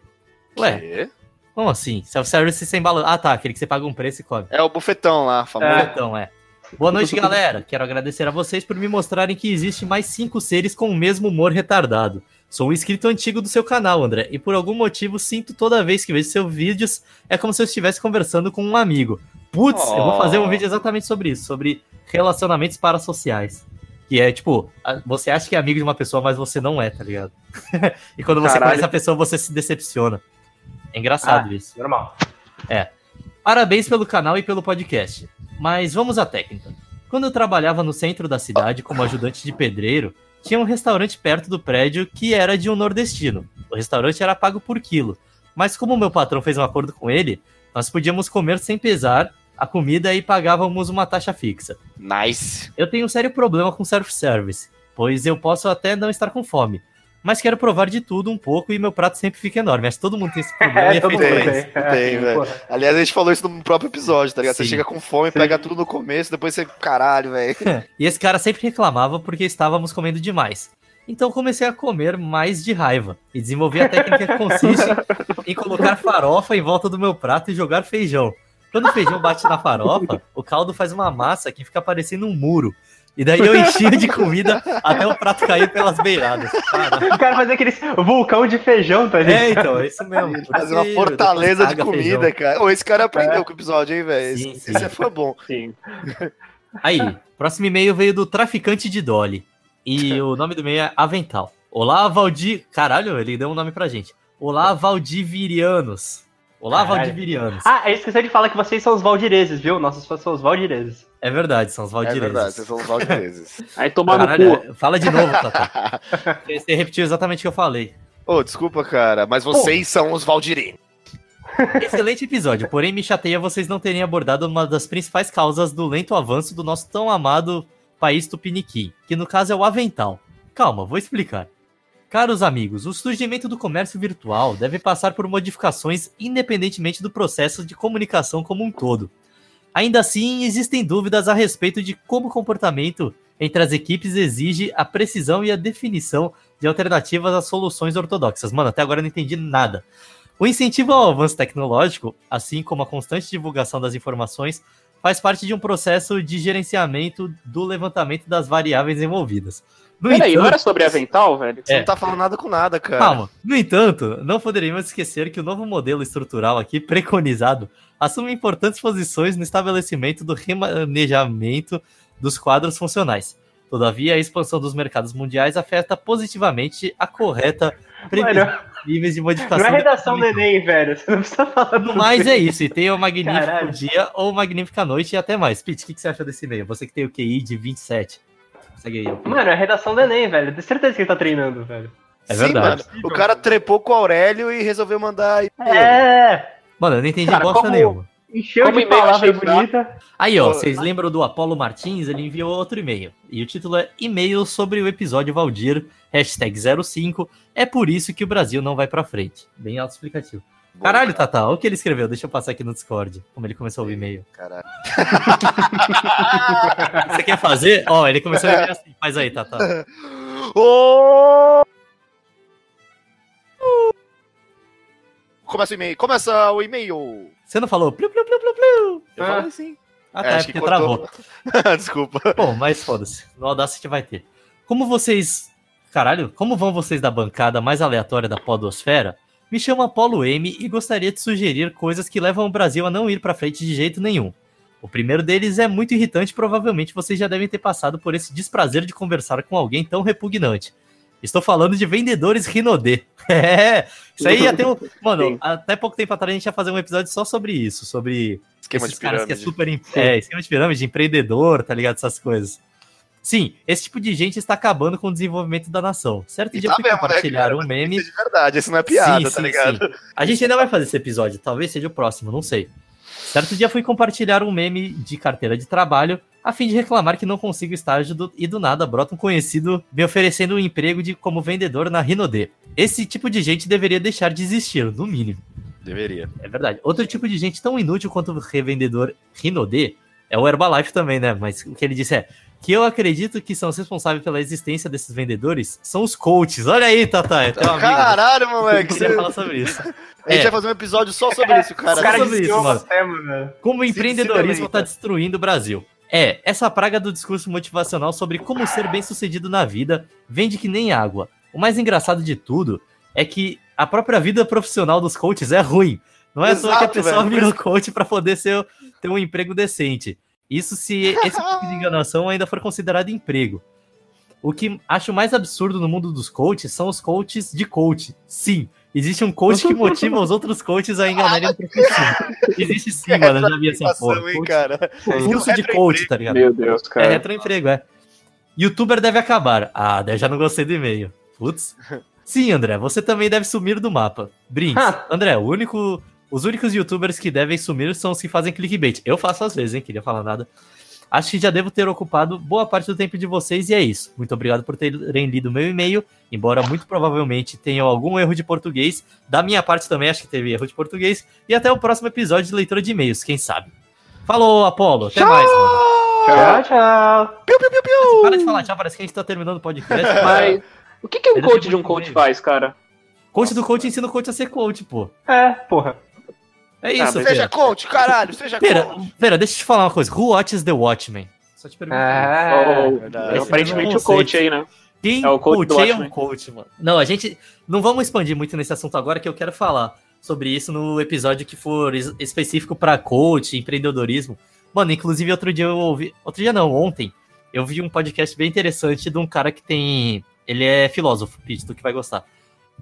Ué, Quê? Como assim? Self-service sem balança. Ah, tá, aquele que você paga um preço e come. É o bufetão lá, famoso. É. Então, é. Boa noite, galera. Quero agradecer a vocês por me mostrarem que existe mais cinco seres com o mesmo humor retardado. Sou um inscrito antigo do seu canal, André, e por algum motivo sinto toda vez que vejo seus vídeos é como se eu estivesse conversando com um amigo. Putz, eu vou fazer um Oh. vídeo exatamente sobre isso, sobre relacionamentos parasociais. Que é tipo, você acha que é amigo de uma pessoa, mas você não é, tá ligado? <laughs> e quando você Caralho. conhece a pessoa, você se decepciona. É engraçado Ah. isso. Normal. Parabéns pelo canal e pelo podcast. Mas vamos à técnica. Quando eu trabalhava no centro da cidade como ajudante de pedreiro, tinha um restaurante perto do prédio que era de um nordestino. O restaurante era pago por quilo, mas como o meu patrão fez um acordo com ele, nós podíamos comer sem pesar a comida e pagávamos uma taxa fixa. Nice. Eu tenho um sério problema com self-service, pois eu posso até não estar com fome, mas quero provar de tudo um pouco e meu prato sempre fica enorme. Acho que todo mundo tem esse problema <laughs> e É, é todo feito pra tem. isso. Tem, velho. porra. Aliás, a gente falou isso no próprio episódio, tá ligado? Você Sim. chega com fome, Sim. pega tudo no começo, depois você. Caralho, velho. <laughs> E esse cara sempre reclamava porque estávamos comendo demais. Então comecei a comer mais de raiva e desenvolvi a técnica que consiste <laughs> em colocar farofa em volta do meu prato e jogar feijão. Quando o feijão bate na farofa, o caldo faz uma massa que fica parecendo um muro. E daí eu enchia de comida até o prato cair pelas beiradas. Cara, O cara fazia aquele vulcão de feijão, tá ligado? é, então, é isso mesmo. Fazer uma isso, fortaleza de comida, feijão. cara. Ô, esse cara aprendeu É. com o episódio, hein, velho? Sim, Esse, sim. esse foi bom. Sim. Aí, próximo e-mail veio do Traficante de Dolly. E o nome do e-mail é Avental. Olá, Valdir. Caralho, ele deu um nome pra gente. Olá, Valdivirianos. Olá, Caralho. Valdivirianos. Ah, eu esqueci de falar que vocês são os valdireses, viu? Nossos fãs são os valdireses. É verdade, são os É Valdireses. verdade, vocês são os valdireses. <laughs> Aí tomar no cu. Caralho, fala de novo, Tata. <laughs> Você repetiu exatamente o que eu falei. Ô, desculpa, cara, mas vocês são os valdirenos. Excelente episódio, porém me chateia vocês não terem abordado uma das principais causas do lento avanço do nosso tão amado país tupiniquim, que no caso é o avental. Calma, vou explicar. Caros amigos, o surgimento do comércio virtual deve passar por modificações independentemente do processo de comunicação como um todo. Ainda assim, existem dúvidas a respeito de como o comportamento entre as equipes exige a precisão e a definição de alternativas às soluções ortodoxas. Mano, até agora eu não entendi nada. O incentivo ao avanço tecnológico, assim como a constante divulgação das informações, faz parte de um processo de gerenciamento do levantamento das variáveis envolvidas. No Peraí, não entanto- era sobre avental, velho? Você É. não tá falando nada com nada, cara. Calma. No entanto, não poderíamos esquecer que o novo modelo estrutural aqui preconizado assume importantes posições no estabelecimento do remanejamento dos quadros funcionais. Todavia, a expansão dos mercados mundiais afeta positivamente a correta previsão Mano, de níveis de não modificação. é redação do Enem, velho. Você não precisa falar No mais é isso, e tenha um magnífico Caralho. dia ou magnífica noite e até mais. Pete, o que, que você acha desse e-mail? Você que tem o QI de 27. Segue aí. Mano, é redação do Enem, velho. Tenho certeza que ele tá treinando, velho. É Sim, verdade. mano. O cara trepou com o Aurélio e resolveu mandar. É, Mano, eu não entendi Cara, bosta como- nenhuma. encheu Como de e-mail palavra bonita. Aí, ó, vocês lembram do Apolo Martins? Ele enviou outro e-mail. E o título é E-mail sobre o episódio Valdir, hashtag 05. É por isso que o Brasil não vai pra frente. Bem autoexplicativo. Caralho, Tata, olha o que ele escreveu. Deixa eu passar aqui no Discord, como ele começou o e-mail. Caralho. <laughs> Você quer fazer? Ó, ele começou o e-mail assim. Faz aí, Tata. Ô! começa o e-mail. Começa o e-mail. Você não falou pliu, pliu, pliu, pliu, pliu? Eu Ah. falei assim. Ah, É, tá, é porque travou. <laughs> Desculpa. Bom, mas foda-se. No Audacity vai ter. Como vocês. Caralho, como vão vocês da bancada mais aleatória da Podosfera? Me chamo Apolo M e gostaria de sugerir coisas que levam o Brasil a não ir pra frente de jeito nenhum. O primeiro deles é muito irritante, provavelmente vocês já devem ter passado por esse desprazer de conversar com alguém tão repugnante. Estou falando de vendedores Rinodê. <laughs> É, isso aí ia ter um. <laughs> Mano, Sim. até pouco tempo atrás a gente ia fazer um episódio só sobre isso, sobre Esquema esses de caras que é pirâmide. super. em- É, esquema de pirâmide, empreendedor, tá ligado? Essas coisas. Sim, esse tipo de gente está acabando com o desenvolvimento da nação. Certo E dia tá eu fui mesmo, né, compartilhar cara? um meme. Isso é de verdade, isso não é piada, Sim, tá sim, ligado? sim. A gente ainda vai fazer esse episódio, talvez seja o próximo, não sei. Certo dia fui compartilhar um meme de carteira de trabalho a fim de reclamar que não consigo estágio do- e do nada brota um conhecido me oferecendo um emprego de como vendedor na Rinodê. Esse tipo de gente deveria deixar de existir, no mínimo. Deveria. É verdade. Outro tipo de gente tão inútil quanto o revendedor Rinodê é o Herbalife também, né? Mas o que ele disse é que eu acredito que são os responsáveis pela existência desses vendedores são os coaches. Olha aí, Tata, é teu amigo. Caralho, moleque. Você... falar sobre isso. A gente É. vai fazer um episódio só sobre isso, cara. Só O cara sobre isso, mano. tema. Como o empreendedorismo está destruindo o Brasil. É, essa praga do discurso motivacional sobre como ser bem sucedido na vida vende que nem água. O mais engraçado de tudo é que a própria vida profissional dos coaches é ruim. Não é só que a Exato, pessoa velho. virou coach para poder ser, ter um emprego decente. Isso se esse tipo de <laughs> enganação ainda for considerado emprego. O que acho mais absurdo no mundo dos coaches são os coaches de coach. Sim, existe um coach que motiva os outros coaches a enganarem o <laughs> professor. Existe sim, mano, eu já vi essa porra. Coach- cara. Curso de coach, tá ligado? Meu Deus, É cara. retroemprego, é. Youtuber deve acabar. Ah, daí já não gostei do e-mail. Putz. <laughs> Sim, André, você também deve sumir do mapa. Brinks. André, o único, os únicos youtubers que devem sumir são os que fazem clickbait. Eu faço às vezes, hein? Queria falar nada. Acho que já devo ter ocupado boa parte do tempo de vocês e é isso. Muito obrigado por terem lido meu e-mail, embora muito provavelmente tenham algum erro de português. Da minha parte também acho que teve erro de português. E até o próximo episódio de leitura de e-mails, quem sabe. Falou, Apolo. Até mais, mano. Tchau, tchau. Piu, piu, piu, piu. Para de falar tchau, parece que a gente tá terminando o podcast. Mas o que, que um coach de um coach faz, cara? Coach do coach ensina o coach a ser coach, pô. É, porra. É isso, mas Seja coach, caralho, seja Pera, coach. pera, deixa eu te falar uma coisa. Who watches The Watchmen? Só te pergunto. É. Ou- verdade. aparentemente o coach aí, né? Quem é o coach do coacheia um coach, mano? Não, a gente... Não vamos expandir muito nesse assunto agora, que eu quero falar sobre isso no episódio que for es- específico pra coach, empreendedorismo. Mano, inclusive outro dia eu ouvi... Outro dia não, ontem. Eu vi um podcast bem interessante de um cara que tem... Ele é filósofo, Pete, tu que vai gostar.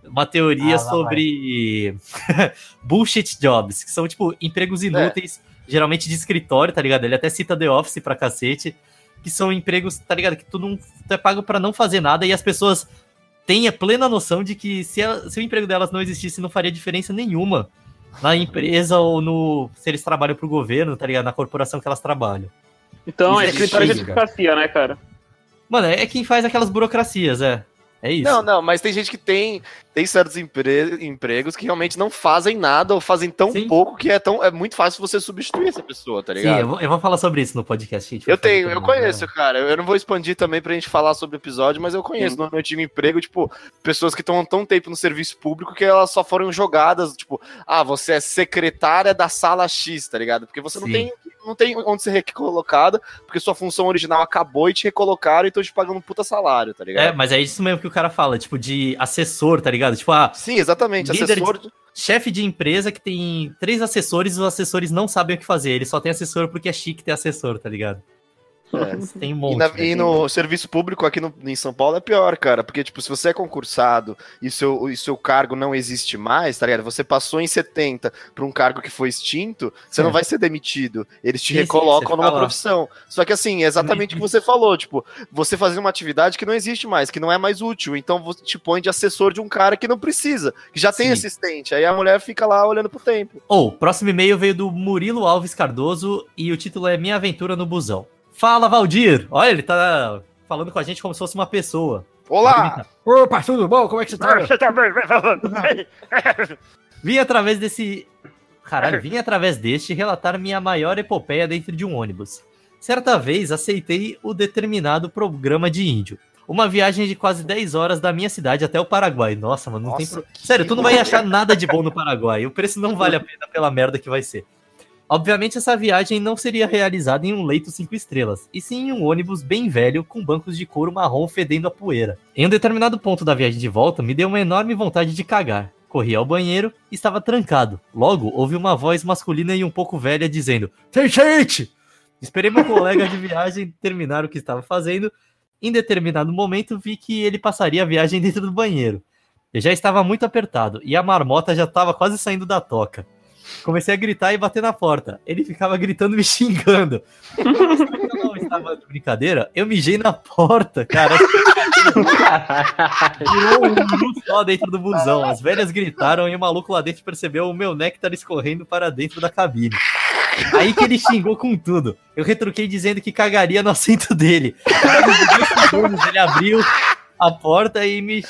Uma teoria Ah, sobre <laughs> bullshit jobs, que são, tipo, empregos inúteis, geralmente de escritório, tá ligado? Ele até cita The Office pra cacete, que são empregos, tá ligado? Que tu não tu é pago pra não fazer nada e as pessoas têm a plena noção de que se, ela- se o emprego delas não existisse, não faria diferença nenhuma na empresa ou no. se eles trabalham pro governo, tá ligado? Na corporação que elas trabalham. Então, é Isso é escritório de advocacia, né, cara? Mano, é quem faz aquelas burocracias, é. É isso. Não, não, mas tem gente que tem, tem certos empre- empregos que realmente não fazem nada ou fazem tão Sim. pouco que é, tão, é muito fácil você substituir essa pessoa, tá Sim, ligado? eu vou, eu vou falar sobre isso no podcast. gente Eu tenho, eu né? conheço, cara. Eu não vou expandir também pra gente falar sobre o episódio, mas eu conheço no meu time emprego, tipo, pessoas que estão há tão tempo no serviço público que elas só foram jogadas, tipo, ah, você é secretária da sala X, tá ligado? Porque você não Sim. tem, não tem onde ser recolocada, porque sua função original acabou e te recolocaram e estão te pagando um puta salário, tá É, ligado? mas é isso mesmo que o cara fala, tipo, de assessor, tá ligado? Tipo, ah, Sim, exatamente. Assessor de... chefe de empresa que tem três assessores e os assessores não sabem o que fazer. Ele só tem assessor porque é chique ter assessor, tá ligado? É. <laughs> Tem um E, monte. na- né? e no serviço público aqui no, em São Paulo é pior, cara. Porque, tipo, se você é concursado e seu, e seu cargo não existe mais, tá ligado? Você passou em 70 pra um cargo que foi extinto, você Sim. não vai ser demitido. Eles te recolocam numa profissão. Só que, assim, é exatamente o que você falou. Tipo, você fazer uma atividade que não existe mais, que não é mais útil. Então você te põe de assessor de um cara que não precisa, que já tem Sim. assistente. Aí a mulher fica lá olhando pro tempo. Ou, próximo e-mail veio do Murilo Alves Cardoso e o título é Minha Aventura no Busão. Fala, Valdir! Olha, ele tá falando com a gente como se fosse uma pessoa. Olá! Opa, tudo bom? Como é que você tá? Você vai falando. <laughs> Vim através desse. Caralho, vim através deste relatar minha maior epopeia dentro de um ônibus. Certa vez aceitei o determinado programa de índio. Uma viagem de quase 10 horas da minha cidade até o Paraguai. Nossa, mano, não tem Nossa, pro... Sério, tu não vai achar nada de bom no Paraguai. O preço não vale a pena pela merda que vai ser. Obviamente, essa viagem não seria realizada em um leito cinco estrelas, e sim em um ônibus bem velho com bancos de couro marrom fedendo a poeira. Em um determinado ponto da viagem de volta, me deu uma enorme vontade de cagar. Corri ao banheiro e estava trancado. Logo, ouvi uma voz masculina e um pouco velha dizendo: Tem gente! Esperei meu colega de viagem terminar o que estava fazendo. Em determinado momento, vi que ele passaria a viagem dentro do banheiro. Eu já estava muito apertado e a marmota já estava quase saindo da toca. Comecei a gritar e bater na porta. Ele ficava gritando me <laughs> xingando. Eu não estava de brincadeira, eu mijei na porta, cara. Virou um só dentro do busão. As velhas gritaram e o maluco lá dentro percebeu o meu néctar escorrendo para dentro da cabine. Aí que ele xingou com tudo. Eu retruquei dizendo que cagaria no assento dele. segundos, ele abriu a porta e me,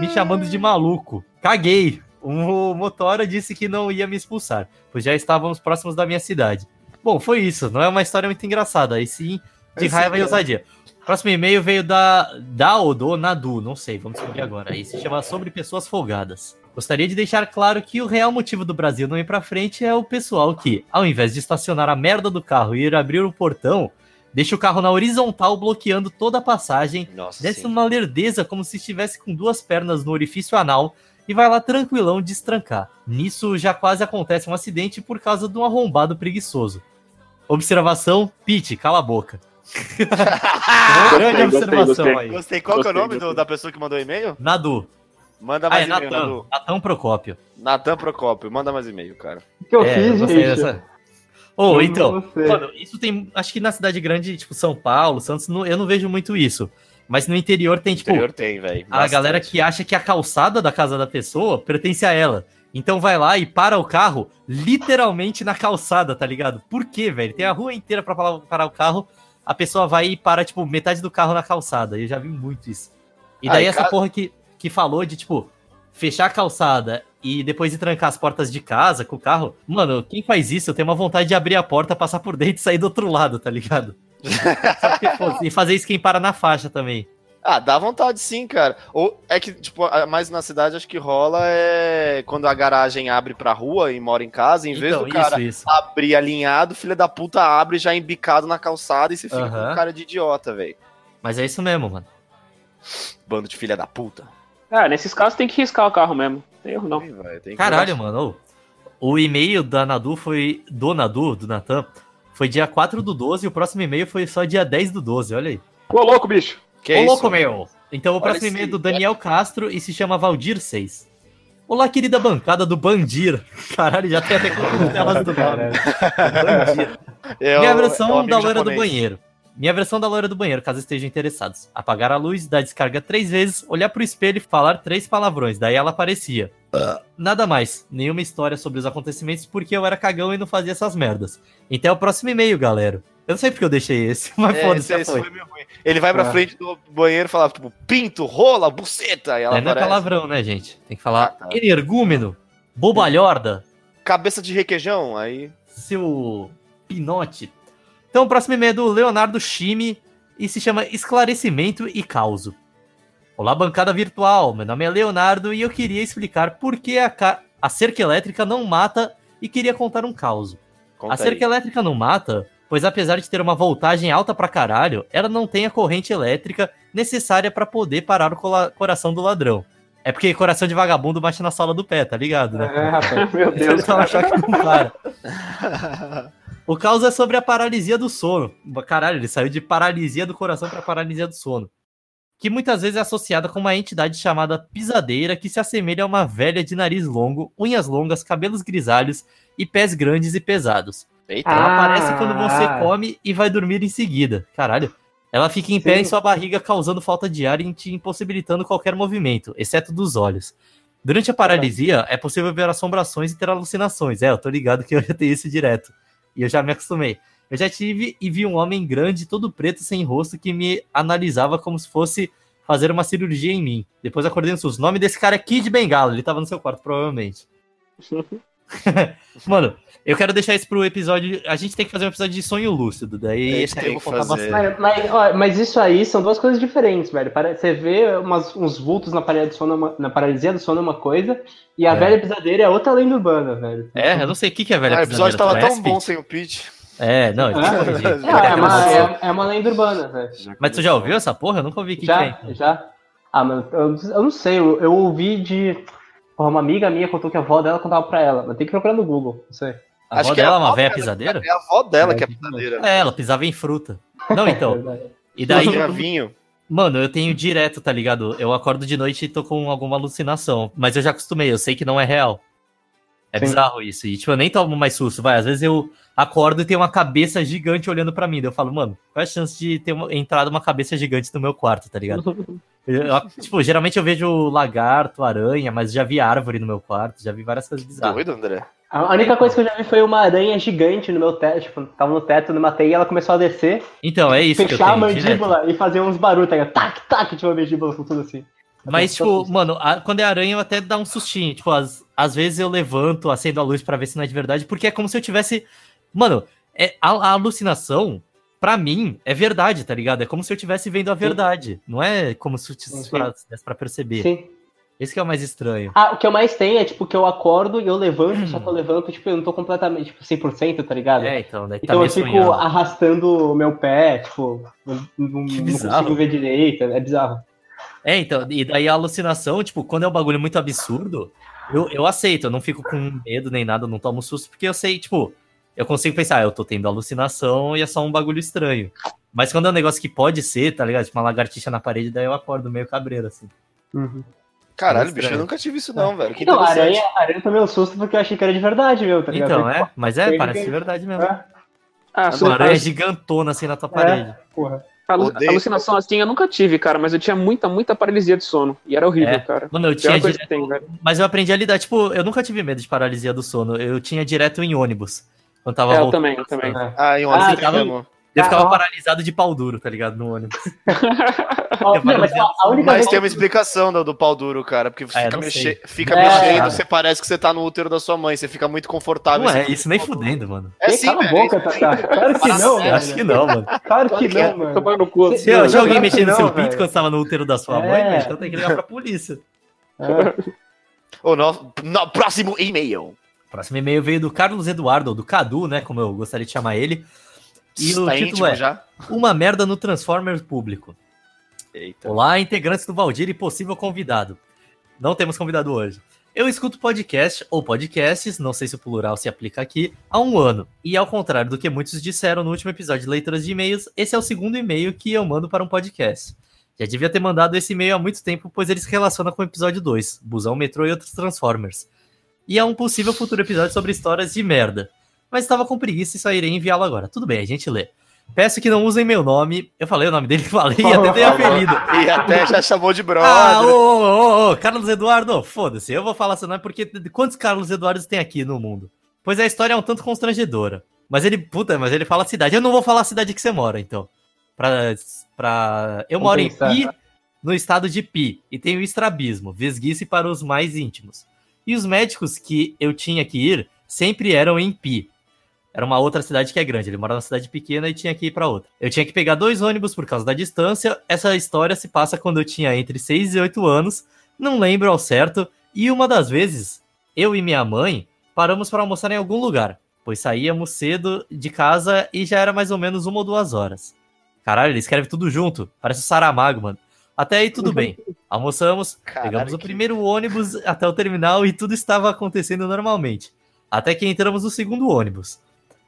me chamando de maluco. Caguei. O motora disse que não ia me expulsar, pois já estávamos próximos da minha cidade. Bom, foi isso. Não é uma história muito engraçada, aí sim de raiva e ousadia. Próximo e-mail veio da, da ou do Nadu, não sei, vamos descobrir agora. Aí se chama Sobre Pessoas Folgadas. Gostaria de deixar claro que o real motivo do Brasil não ir pra frente é o pessoal que, ao invés de estacionar a merda do carro e ir abrir o portão, deixa o carro na horizontal bloqueando toda a passagem, Nossa, desce sim. uma lerdeza como se estivesse com duas pernas no orifício anal e vai lá tranquilão destrancar. Nisso já quase acontece um acidente por causa de um arrombado preguiçoso. Observação, Pete, cala a boca. <laughs> Grande Gostei, observação gostei, aí. Gostei. Qual que é o Gostei, nome do- gostei. da pessoa que mandou e-mail? Nadu. Manda Ah, mais é e-mail, Natan. Nadu. Natan Procópio. Natan Procópio, manda mais e-mail, cara. O que eu é, fiz, gostei gente? dessa. Ô, Eu então, mano, isso tem. Acho que na cidade grande, tipo São Paulo, Santos, não- eu não vejo muito isso. Mas no interior tem, No tipo, interior tem, velho. a galera que acha que a calçada da casa da pessoa pertence a ela. Então vai lá e para o carro literalmente na calçada, tá ligado? Por quê, velho? Tem a rua inteira pra parar- o carro, a pessoa vai e para, tipo, metade do carro na calçada. Eu já vi muito isso. E daí e essa porra que, que falou de, tipo, fechar a calçada e depois de trancar as portas de casa com o carro. Mano, quem faz isso, eu tenho uma vontade de abrir a porta, passar por dentro e sair do outro lado, tá ligado? E fazer isso quem para na faixa também. Ah, dá vontade sim, cara. Ou é que, tipo, a- mais na cidade acho que rola é quando a garagem abre pra rua e mora em casa, em vez Então, do cara isso, isso. abrir alinhado, filha da puta abre já embicado na calçada e você fica com Aham. cara de idiota, velho. Mas é isso mesmo, mano. Bando de filha da puta. Ah, nesses casos tem que riscar o carro mesmo. Tem erro não. Ih, velho, tem Caralho, mano. ô, O e-mail da Nadu foi. Do Nadu, do Natan, foi dia 4 do 12 e o próximo e-mail foi só dia 10 do 12, olha aí. Ô, louco, bicho. Que Ô, isso? louco, meu! Então o próximo e-mail é do Daniel Castro e se chama Valdir 6. Olá, querida bancada do Bandir. Caralho, já tem até costelas do nome. Bandir. <laughs> É Minha é versão amigo da loira do japonês. banheiro. Minha versão da loira do banheiro, caso estejam interessados. Apagar a luz, dar descarga três vezes, olhar pro espelho e falar três palavrões. Daí ela aparecia. Nada mais. Nenhuma história sobre os acontecimentos, porque eu era cagão e não fazia essas merdas. Então é o próximo e-mail, galera. Eu não sei porque eu deixei esse, <laughs> mas É, foda-se, esse- foi. foi. Ele vai pra Ah. frente do banheiro e fala, tipo, pinto, rola, buceta. E ela É, não é palavrão, né, gente? Tem que falar Ah, tá. energúmeno, bobalhorda, Cabeça de requeijão, aí... seu pinote. Então o próximo e-mail é do Leonardo Chime e se chama Esclarecimento e Causo. Olá, bancada virtual. Meu nome é Leonardo e eu queria explicar por que a, ca- a cerca elétrica não mata e queria contar um caos. Conta A cerca aí. elétrica não mata, pois apesar de ter uma voltagem alta pra caralho, ela não tem a corrente elétrica necessária pra poder parar o cola- coração do ladrão. É porque coração de vagabundo bate na sola do pé, tá ligado, né? É, rapaz. Meu Deus. tava achando que não para. <laughs> O caos é sobre a paralisia do sono. Caralho, ele saiu de paralisia do coração para paralisia do sono. Que muitas vezes é associada com uma entidade chamada pisadeira que se assemelha a uma velha de nariz longo, unhas longas, cabelos grisalhos e pés grandes e pesados. Eita, Ela Ah. aparece quando você come e vai dormir em seguida. Caralho. Ela fica em pé Sim. em sua barriga, causando falta de ar e te impossibilitando qualquer movimento, exceto dos olhos. Durante a paralisia, é possível ver assombrações e ter alucinações. É, eu tô ligado que eu já tenho isso direto. E eu já me acostumei. Eu já tive e vi um homem grande, todo preto, sem rosto, que me analisava como se fosse fazer uma cirurgia em mim. Depois acordei no SUS. O nome desse cara é Kid Bengala, ele tava no seu quarto, provavelmente. <laughs> Mano, eu quero deixar isso pro episódio. A gente tem que fazer um episódio de sonho lúcido. Daí É, esse aí eu tem vou que contar fazer. bastante. Mas, Mas, isso aí são duas coisas diferentes, velho. Você vê umas- uns vultos na, parede do sono, é uma- na paralisia do sono é uma coisa, e a É. velha pisadeira é outra lenda urbana, velho. É, eu não sei o que, que é velha Ah, o episódio tava pisadeira, tão bom sem o Pete. É, não. É, é uma, é, é uma lenda urbana, velho. Mas tu já ouviu essa porra? Eu nunca ouvi o que, Já, que é. já. Ah, mano, eu, eu não sei, eu, eu ouvi de. Porra, uma amiga minha contou que a avó dela contava pra ela, mas tem que procurar no Google, não sei. A Acho avó que é dela é uma velha pisadeira? É a avó dela É, que é pisadeira. É, ela pisava em fruta. Não, então. <laughs> Verdade. E daí, vinho. mano, eu tenho direto, tá ligado? Eu acordo de noite e tô com alguma alucinação. Mas eu já acostumei, eu sei que não é real. É Sim. bizarro isso. E, tipo, eu nem tomo mais susto, vai. Às vezes eu acordo e tem uma cabeça gigante olhando pra mim. Daí eu falo, mano, qual é a chance de ter uma, entrado uma cabeça gigante no meu quarto, tá ligado? <laughs> Eu- eu- tipo, geralmente eu vejo lagarto, aranha, mas já vi árvore no meu quarto, já vi várias coisas bizarras. Doido, André? A única coisa que eu já vi foi uma aranha gigante no meu teto, tipo, tava no teto, eu matei e ela começou a descer, Então, é isso que eu fechar a tenho. direto. mandíbula e fazer uns barulhos, tá ligado? Tac, tac, tipo, a mandíbula com tudo assim. Mas, Eu tô- tipo, mano, a- quando é aranha, eu até dá um sustinho. Tipo, às, às vezes eu levanto, acendo a luz pra ver se não é de verdade, porque é como se eu tivesse. Mano, é, a, a alucinação, pra mim, é verdade, tá ligado? É como se eu estivesse vendo a verdade. Não é como se eu Sim. tivesse pra, desse pra perceber. Sim. Esse que é o mais estranho. Ah, o que eu mais tenho é, tipo, que eu acordo e eu levanto, só Hum. que eu <clears throat> levanto, tipo, eu não tô completamente, tipo, 100%, tá ligado? É, então, daí tá Então eu meio fico sonhando. arrastando o meu pé, tipo, não, não- não consigo ver direito, é bizarro. É, então, e daí a alucinação, tipo, quando é um bagulho muito absurdo, eu, eu aceito, eu não fico com medo nem nada, eu não tomo susto, porque eu sei, tipo, eu consigo pensar, ah, eu tô tendo alucinação e é só um bagulho estranho. Mas quando é um negócio que pode ser, tá ligado? Tipo, uma lagartixa na parede, daí eu acordo meio cabreiro, assim. Caralho, É bicho, eu nunca tive isso não, velho. Que Não, aranha, a aranha tomei um susto porque eu achei que era de verdade, meu, tá ligado? Então, é, mas é, parece que- verdade mesmo. É, Ah, Uma aranha gigantona assim na tua parede. porra. Alu- Odeio. alucinação assim eu nunca tive, cara, mas eu tinha muita, muita paralisia de sono. E era horrível, É. cara. Mano, eu tinha tem, mas eu aprendi a lidar, tipo, eu nunca tive medo de paralisia do sono, eu tinha direto em ônibus. Quando tava É, eu também, eu também. Ah, em um Ah, tava-. Eu ficava Ah, ó. paralisado de pau duro, tá ligado? No ônibus. <laughs> Não, mas a, a única Mas vez tem uma explicação do, do pau duro, cara, porque você Ah, fica, não mexe... fica É. mexendo, você parece que você tá no útero da sua mãe, você fica muito confortável. Não você é fica- isso nem fudendo, mano. É sim, cala a velho. boca, Tatá. Claro que não, velho. acho que não, mano. Claro que que é. não, mano. Tomando no cu. Não, tinha alguém mexendo no seu não, pinto quando você tava no útero da sua É. mãe, então tem que ligar pra polícia. É. O no... no- próximo e-mail. Próximo e-mail veio do Carlos Eduardo, ou do Cadu, né? Como eu gostaria de chamar ele. E o título íntimo é já? Uma merda no Transformers público. Eita. Olá, integrantes do Valdir e possível convidado. Não temos convidado hoje. Eu escuto podcast ou podcasts, não sei se o plural se aplica aqui, há um ano. E ao contrário do que muitos disseram no último episódio de leituras de e-mails, esse é o segundo e-mail que eu mando para um podcast. Já devia ter mandado esse e-mail há muito tempo, pois ele se relaciona com o episódio 2, Busão, Metrô e outros Transformers. E é um possível futuro episódio sobre histórias de merda. Mas estava com preguiça e só irei enviá-lo agora. Tudo bem, a gente lê. Peço que não usem meu nome. Eu falei o nome dele, <laughs> falei e até dei apelido. <laughs> E até já chamou de brother. Ah, ô, ô, ô, ô, Carlos Eduardo, foda-se, eu vou falar seu nome porque quantos Carlos Eduardos tem aqui no mundo? Pois a história é um tanto constrangedora. Mas ele, puta, mas ele fala a cidade. Eu não vou falar a cidade que você mora, então. Pra, pra... Eu Vamos moro pensar. em Pi, no estado de Pi, e tenho estrabismo, vesguice para os mais íntimos. E os médicos que eu tinha que ir sempre eram em Pi. Era uma outra cidade que é grande. Ele mora numa cidade pequena e tinha que ir para outra. Eu tinha que pegar dois ônibus por causa da distância. Essa história se passa quando eu tinha entre 6 e 8 anos. Não lembro ao certo. E uma das vezes, eu e minha mãe paramos para almoçar em algum lugar. Pois saíamos cedo de casa e já era mais ou menos uma ou duas horas. Caralho, ele escreve tudo junto. Parece o Saramago, mano. Até aí tudo bem. <laughs> Almoçamos, Caralho, pegamos o que- primeiro ônibus até o terminal e tudo estava acontecendo normalmente. Até que entramos no segundo ônibus.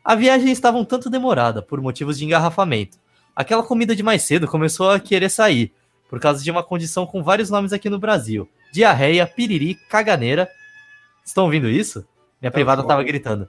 A viagem estava um tanto demorada por motivos de engarrafamento. Aquela comida de mais cedo começou a querer sair, por causa de uma condição com vários nomes aqui no Brasil: diarreia, piriri, caganeira. Estão ouvindo isso? Minha privada estava gritando.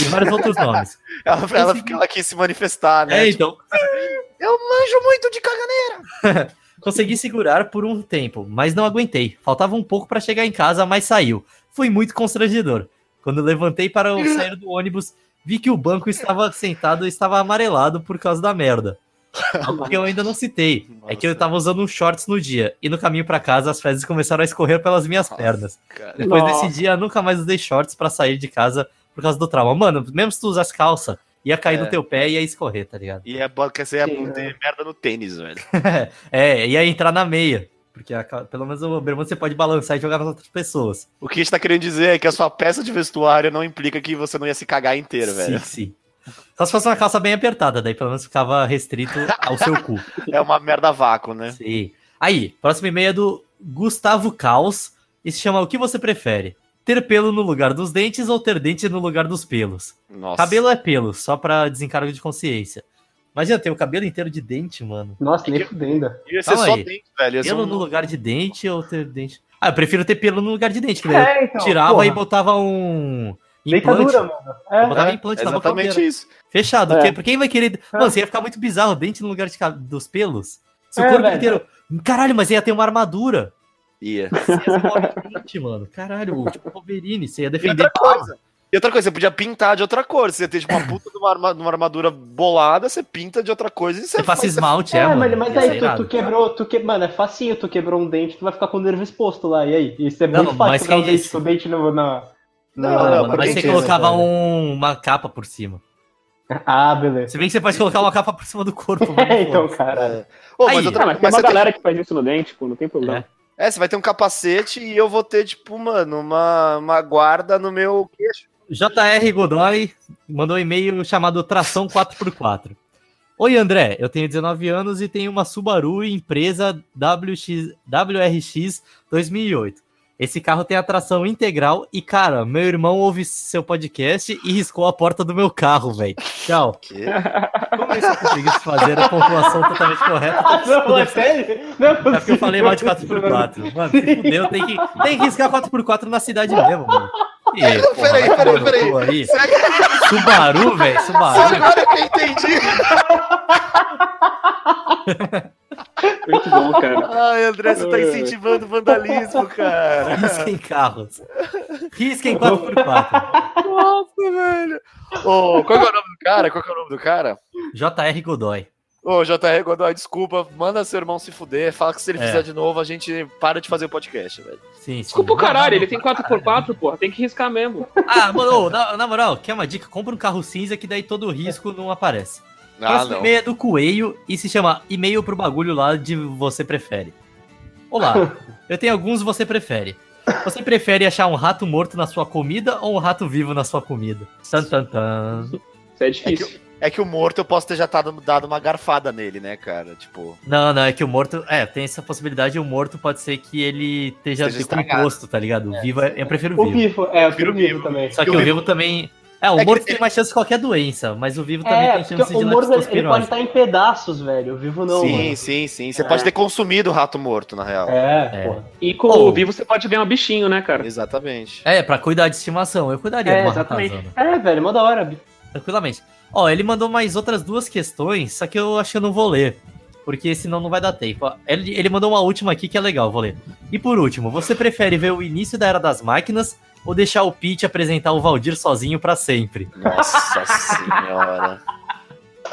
E vários outros nomes. <laughs> Ela, ela, ela quis se manifestar, né? É, então, <laughs> Eu manjo muito de caganeira. <laughs> Consegui segurar por um tempo, mas não aguentei. Faltava um pouco para chegar em casa, mas saiu. Foi muito constrangedor. Quando levantei para sair do ônibus, vi que o banco estava sentado e estava amarelado por causa da merda. <laughs> Algo que eu ainda não citei. É que eu tava usando um shorts no dia. E no caminho pra casa, as fezes começaram a escorrer pelas minhas Nossa, pernas. Cara. Depois Nossa. desse dia, eu nunca mais usei shorts pra sair de casa por causa do trauma. Mano, mesmo se tu usasse calça, ia cair É. no teu pé e ia escorrer, tá ligado? E é bom que você ia Sim, ter merda no tênis, velho. <laughs> é, ia entrar na meia. Porque a cal- pelo menos o bermuda você pode balançar e jogar nas outras pessoas. O que a gente tá querendo dizer é que a sua peça de vestuário não implica que você não ia se cagar inteiro, velho. Sim, sim. Só se fosse uma calça bem apertada, daí pelo menos ficava restrito ao seu cu. <laughs> É uma merda vácuo, né? Sim. Aí, próximo e-mail é do Gustavo Caos e se chama O que você prefere? Ter pelo no lugar dos dentes ou ter dente no lugar dos pelos? Nossa. Cabelo é pelo, só pra desencargo de consciência. Imagina ter o cabelo inteiro de dente, mano. Nossa, nem fudendo. Ia ser Calma só aí. dente, velho. Pelo um- no lugar de dente ou ter dente? Ah, eu prefiro ter pelo no lugar de dente, que É, então, tirava porra. e botava um implante. Deitadura, mano. É, botava É, implante na boca exatamente isso. Fechado. É. porque- Por quem vai querer. Mano, você ia ficar muito bizarro, dente no lugar de dos pelos. Seu É, corpo velho. inteiro. Caralho, mas ia ter uma armadura. Ia. Você ia ser um mano. Caralho, tipo Wolverine. Você ia E defender. outra coisa. E outra coisa, você podia pintar de outra cor. Você ter tipo, uma puta de uma, arma- de uma armadura bolada, você pinta de outra coisa e você Você faz- esmalte, é, É, mano. mas, aí tu, tu quebrou, tu que... mano, é facinho, tu quebrou um dente, tu vai ficar com o nervo exposto lá, e aí? Isso é Não, muito mas fácil quebrar o dente disse? com o dente no, na... Não, Não, não, mano, mas você que- colocava um- uma capa por cima. Ah, beleza. Se bem que você pode colocar uma capa por cima do corpo. mano, <laughs> É, então, cara. É. Ô, mas Aí. outra, Ah, mas tem mas uma você tem- galera que faz isso no dente, pô, não tem problema. É, você vai ter um capacete e eu vou ter, tipo, mano, uma, uma guarda no meu queixo. JR Godoy mandou um e-mail chamado Tração 4x4. Oi, André. Eu tenho 19 anos e tenho uma Subaru empresa WX, WRX 2008. Esse carro tem a tração integral e, cara, meu irmão ouve seu podcast e riscou a porta do meu carro, velho. Tchau. <laughs> Que? Como é que eu consegui fazer a pontuação totalmente correta? Ah, não, é sério? Não é É porque eu falei mal de possível. 4x4. Mano, se fudeu, tem que, tem que riscar 4x4 na cidade mesmo, mano. E, <laughs> Não, porra, peraí, peraí, peraí. cu aí. Será que Subaru, velho, Subaru. agora que eu entendi? <laughs> Muito bom, cara. Ai, André, você tá incentivando vandalismo, cara. Risquem carros. Risquem 4x4. Nossa, velho. Ô, qual que é o nome do cara? Qual que é o nome do cara? JR Godoy. Ô, JR Godoy, desculpa, manda seu irmão se fuder, fala que se ele É. fizer de novo, a gente para de fazer o podcast, velho. Sim, sim. Desculpa o caralho, ele tem Não, não, 4x4, porra, tem que riscar mesmo. Ah, mano, na, na moral, quer uma dica? Compra um carro cinza que daí todo o risco não aparece. Ah, Próximo não. e-mail é do Coelho e se chama E-mail pro bagulho lá de você prefere. Olá, <laughs> eu tenho alguns você prefere. Você prefere achar um rato morto na sua comida ou um rato vivo na sua comida? Tan, tan, tan. Isso é difícil. É que o morto eu posso ter já dado, dado uma garfada nele, né, cara? Tipo. Não, não, é que o morto. É, tem essa possibilidade. O morto pode ser que ele esteja decomposto, tá ligado? O vivo, é, eu prefiro o O vivo. vivo, é, eu Prefiro prefiro vivo. vivo também. Só que o o vivo também. É, o É que morto ele- tem mais chance de qualquer doença, mas o vivo também É, tem chance o de morto ele, pode estar em pedaços, velho. O vivo não, sim, mano. sim, sim. Você pode ter consumido o rato morto, na real. É, É. E com Oh. o vivo você pode ganhar um bichinho, né, cara? Exatamente. É, pra cuidar de estimação. Eu cuidaria É, exatamente. ratazana. É, velho, mó da hora. Tranquilamente. Ó, ele mandou mais outras duas questões, só que eu acho que eu não vou ler. Porque senão não vai dar tempo. Ele, ele mandou uma última aqui que é legal, vou ler. E por último, você prefere ver o início da Era das Máquinas ou deixar o Pete apresentar o Valdir sozinho pra sempre? Nossa senhora.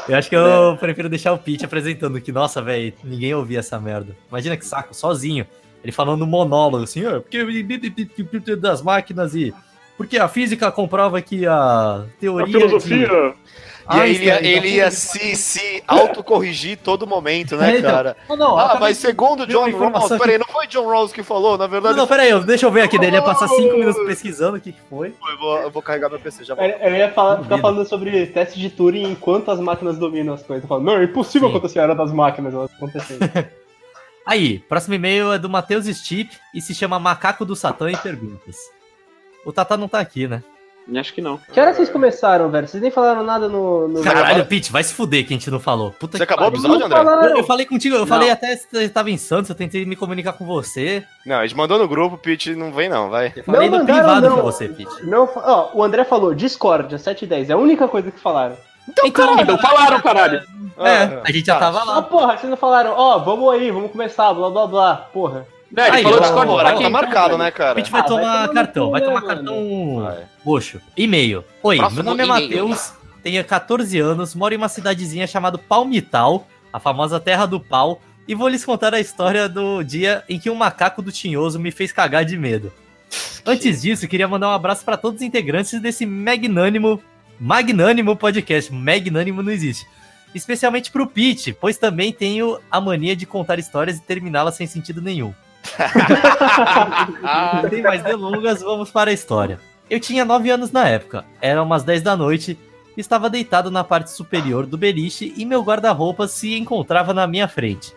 Eu acho que eu prefiro deixar o Pete apresentando, que, nossa, velho, ninguém ouvia essa merda. Imagina que saco, sozinho. Ele falando monólogo, assim, "Ah, porque das máquinas e. Porque a física comprova que a teoria. De... E aí ele, ia- ele ia se, se autocorrigir todo momento, né, É, então. cara? Não, não, Ah, mas segundo John Rawls, peraí, não foi John Rawls que falou, na Não, verdade. não, peraí, eu- deixa eu ver aqui dele. Ele ia passar cinco minutos pesquisando o que, que foi. Eu vou, eu vou carregar meu PC, já Eu, volto. eu ia falar, ficar falando sobre teste de Turing enquanto as máquinas dominam as coisas. Eu falo, não, é impossível Sim. acontecer a era das máquinas, elas acontecendo. <laughs> Aí, próximo e-mail é do Matheus Stipe e se chama Macaco do Satã e Perguntas. O Tata não tá aqui, né? Acho que não. que hora vocês começaram, velho? Vocês nem falaram nada no. no... Caralho, Pete, vai se fuder que a gente não falou. Puta Você que acabou o episódio, André? falaram. Eu, eu falei contigo, eu Não. falei até se você tava em Santos, eu tentei me comunicar com você. Não, a gente mandou no grupo, Pete não vem não, vai. Eu falei no mandaram, privado não. com você, Pete. Não, ó, o André falou Discord, às 7 e 10 É a única coisa que falaram. Então, Então falaram, caralho. É, a gente já tá. tava Ah, lá. porra, vocês não falaram, ó, vamos aí, vamos começar, blá blá blá. Porra. Não, ele Aí, falou Discord pra quem? tá então, marcado, né, A cara? gente vai Ah, vai tomar no cartão, vai tomar cartão Vai. roxo. E-mail. Oi, Próximo meu nome é. Matheus, tenho 14 anos, moro em uma cidadezinha chamada Palmital, a famosa Terra do Pau, e vou lhes contar a história do dia em que um macaco do Tinhoso me fez cagar de medo. Antes disso, queria mandar um abraço para todos os integrantes desse magnânimo, magnânimo podcast. Magnânimo não existe. Especialmente pro Pete, pois também tenho a mania de contar histórias e terminá-las sem sentido nenhum. Sem mais delongas, vamos para a história. Eu tinha 9 anos na época, eram umas 10 da noite, estava deitado na parte superior do beliche e meu guarda-roupa se encontrava na minha frente.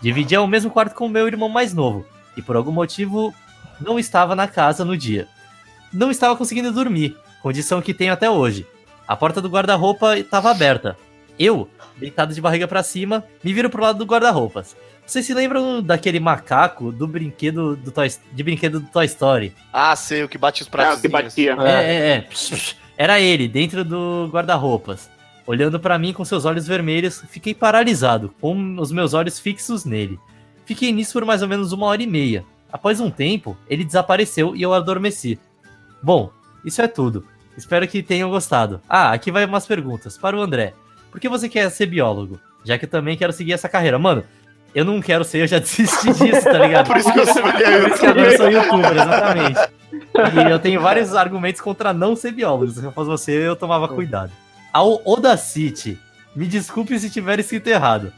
Dividia o mesmo quarto com meu irmão mais novo, e por algum motivo não estava na casa no dia. Não estava conseguindo dormir, condição que tenho até hoje. A porta do guarda-roupa estava aberta. Eu, deitado de barriga para cima, me viro pro lado do guarda-roupas. Vocês se lembram daquele macaco do brinquedo do Toy, de brinquedo do Toy Story? Ah, sei, o que bate os É, pratos. o que batia. É, é, é. <laughs> Era ele, dentro do guarda-roupas. Olhando pra mim com seus olhos vermelhos, fiquei paralisado, com os meus olhos fixos nele. Fiquei nisso por mais ou menos uma hora e meia. Após um tempo, ele desapareceu e eu adormeci. Bom, isso é tudo. Espero que tenham gostado. Ah, aqui vai umas perguntas. Para o André. Por que você quer ser biólogo? Já que eu também quero seguir essa carreira. Mano, eu não quero ser, eu já desisti disso, tá ligado? <laughs> Por isso que eu sou Por isso que agora eu sou youtuber, exatamente. E eu tenho vários argumentos contra não ser biólogo. Se eu fosse você, eu tomava cuidado. Ao Odacity, me desculpe se tiver escrito errado.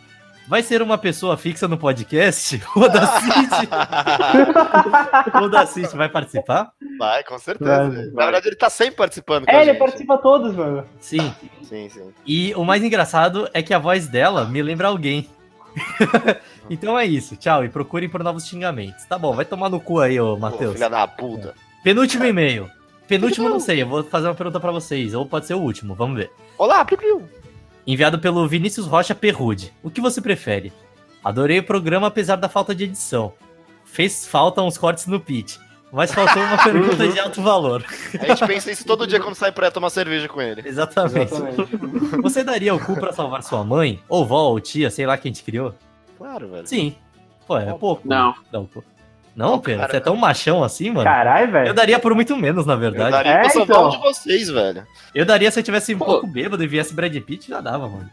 Vai ser uma pessoa fixa no podcast? <laughs> O Odacity, <laughs> o Odacity vai participar? Vai, com certeza. Vai, Na verdade, ele tá sempre participando com É, a ele gente. participa todos, mano. Sim. Sim, sim. E o mais engraçado é que a voz dela me lembra alguém. <laughs> então é isso. Tchau. E procurem por novos xingamentos. Tá bom, vai tomar no cu aí, ô Matheus. filha da puta. Penúltimo e-mail. Penúltimo não sei, eu vou fazer uma pergunta pra vocês, ou pode ser o último, vamos ver. Olá, Piu Piu. Enviado pelo Vinícius Rocha Perrude. O que você prefere? Adorei o programa apesar da falta de edição. Fez falta uns cortes no pitch, mas faltou uma pergunta de alto valor. A gente pensa isso todo dia quando sai pra tomar cerveja com ele. Exatamente. Exatamente. Você daria o cu pra salvar sua mãe? Ou vó, ou tia, sei lá quem te criou? Claro, velho. Sim. Pô, é pouco. Não. Não, pô. Não, Pedro, cara, você é tão machão assim, mano. Caralho, Eu velho. daria por muito menos, na Eu verdade. daria É, pra então. de vocês, velho. Eu daria se eu tivesse um Pô. pouco bêbado e viesse Brad Pitt, já dava, mano.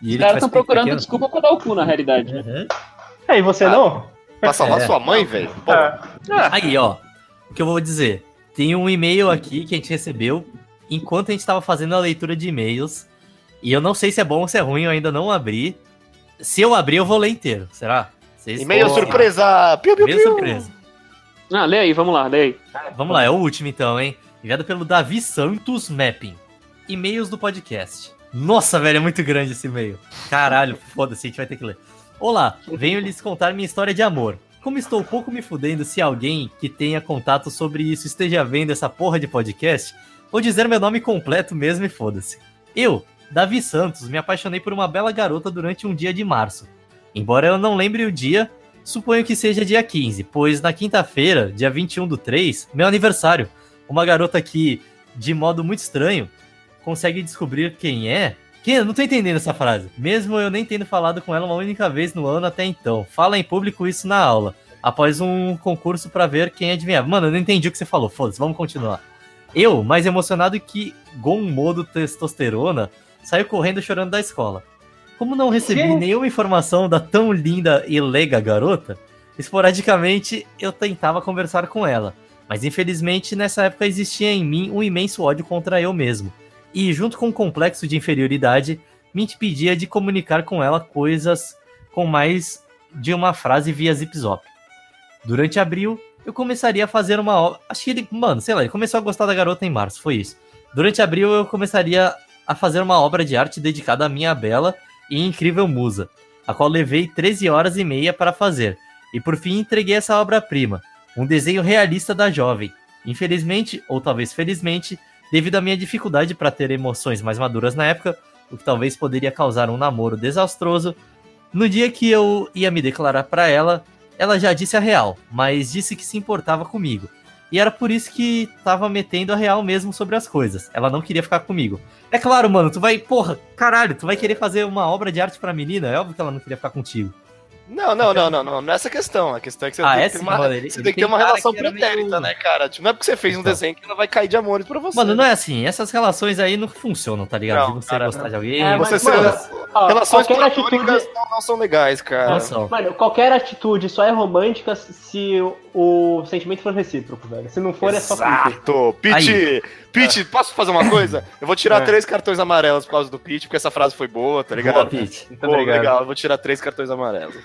E Os ele caras estão procurando pequeno. desculpa pra dar o cu, na realidade. Uhum. É, e você Ah. não? Pra salvar É. sua mãe, velho. Ah, Aí, ó, que eu vou dizer. Tem um e-mail aqui que a gente recebeu enquanto a gente tava fazendo a leitura de e-mails. E eu não sei se é bom ou se é ruim, eu ainda não abri. Se eu abrir, eu vou ler inteiro, será? Vocês- e-mail surpresa. Piu, piu, E-mail piu. surpresa. Ah, lê aí, vamos lá, lê aí. Vamos lá, é o último então, hein? Enviado pelo Davi Santos Mapping. E-mails do podcast. Nossa, velho, é muito grande esse e-mail. Caralho, foda-se, a gente vai ter que ler. Olá, venho lhes contar minha história de amor. Como estou pouco me fudendo se alguém que tenha contato sobre isso esteja vendo essa porra de podcast, vou dizer meu nome completo mesmo e foda-se. Eu, Davi Santos, me apaixonei por uma bela garota durante um dia de março. Embora eu não lembre o dia, suponho que seja dia 15, pois na quinta-feira, dia 21 do 3, meu aniversário, uma garota que, de modo muito estranho, consegue descobrir quem é. Quem? Eu não tô entendendo essa frase. Mesmo eu nem tendo falado com ela uma única vez no ano até então. Fala em público isso na aula. Após um concurso pra ver quem adivinhava. Mano, eu não entendi o que você falou. Foda-se, vamos continuar. Eu, mais emocionado que Gon modo testosterona, saio correndo chorando da escola. Como não recebi Que? nenhuma informação da tão linda e lega garota, esporadicamente eu tentava conversar com ela. Mas infelizmente nessa época existia em mim um imenso ódio contra eu mesmo. E junto com um complexo de inferioridade, me impedia de comunicar com ela coisas com mais de uma frase via zip zop. Durante abril, eu começaria a fazer uma obra. Acho que ele, mano, sei lá, ele começou a gostar da garota em março, foi isso. Durante abril, eu começaria a fazer uma obra de arte dedicada à minha bela e incrível musa, a qual levei 13 horas e meia para fazer. E por fim, entreguei essa obra-prima, um desenho realista da jovem. Infelizmente, ou talvez felizmente, devido à minha dificuldade para ter emoções mais maduras na época, o que talvez poderia causar um namoro desastroso, no dia que eu ia me declarar para ela, ela já disse a real, mas disse que se importava comigo. E era por isso que tava metendo a real mesmo sobre as coisas. Ela não queria ficar comigo. É claro, mano, tu vai, porra, caralho, tu vai querer fazer uma obra de arte pra menina, é óbvio que ela não queria ficar contigo. Não, não, não, não, não, não é essa a questão. A questão é que você Ah, tem é que ter uma, mano. Ele, você ele tem que ter uma relação pretérita, meio- né, cara? Tipo, não é porque você fez um Então. desenho que ela vai cair de amores pra você. Mano, não é assim. Essas relações aí não funcionam, tá ligado? Não, de você cara, gostar não. de alguém. É, Você mas, ser- mano, ó, Relações platônicas atitude, não, não são legais, cara. Não são. Mano, qualquer atitude só é romântica se o, sentimento for recíproco, velho. Se não for, é só. Exato. Pete, Pete, posso fazer uma coisa? Eu vou tirar É. três cartões amarelos por causa do Pete, porque essa frase foi boa, tá ligado? Boa, Pete. Muito Pô, obrigado. legal, eu vou tirar três cartões amarelos.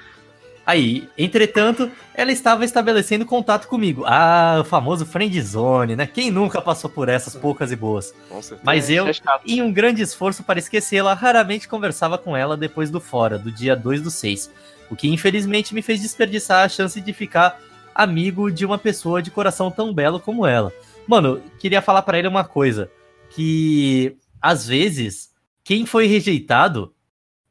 Aí, entretanto, ela estava estabelecendo contato comigo. Ah, o famoso friendzone, né? Quem nunca passou por essas poucas e boas? Com certeza. Mas eu, É em um grande esforço para esquecê-la, raramente conversava com ela depois do fora, do dia 2 do 6. O que infelizmente me fez desperdiçar a chance de ficar amigo de uma pessoa de coração tão belo como ela. Mano, queria falar pra ele uma coisa, que às vezes quem foi rejeitado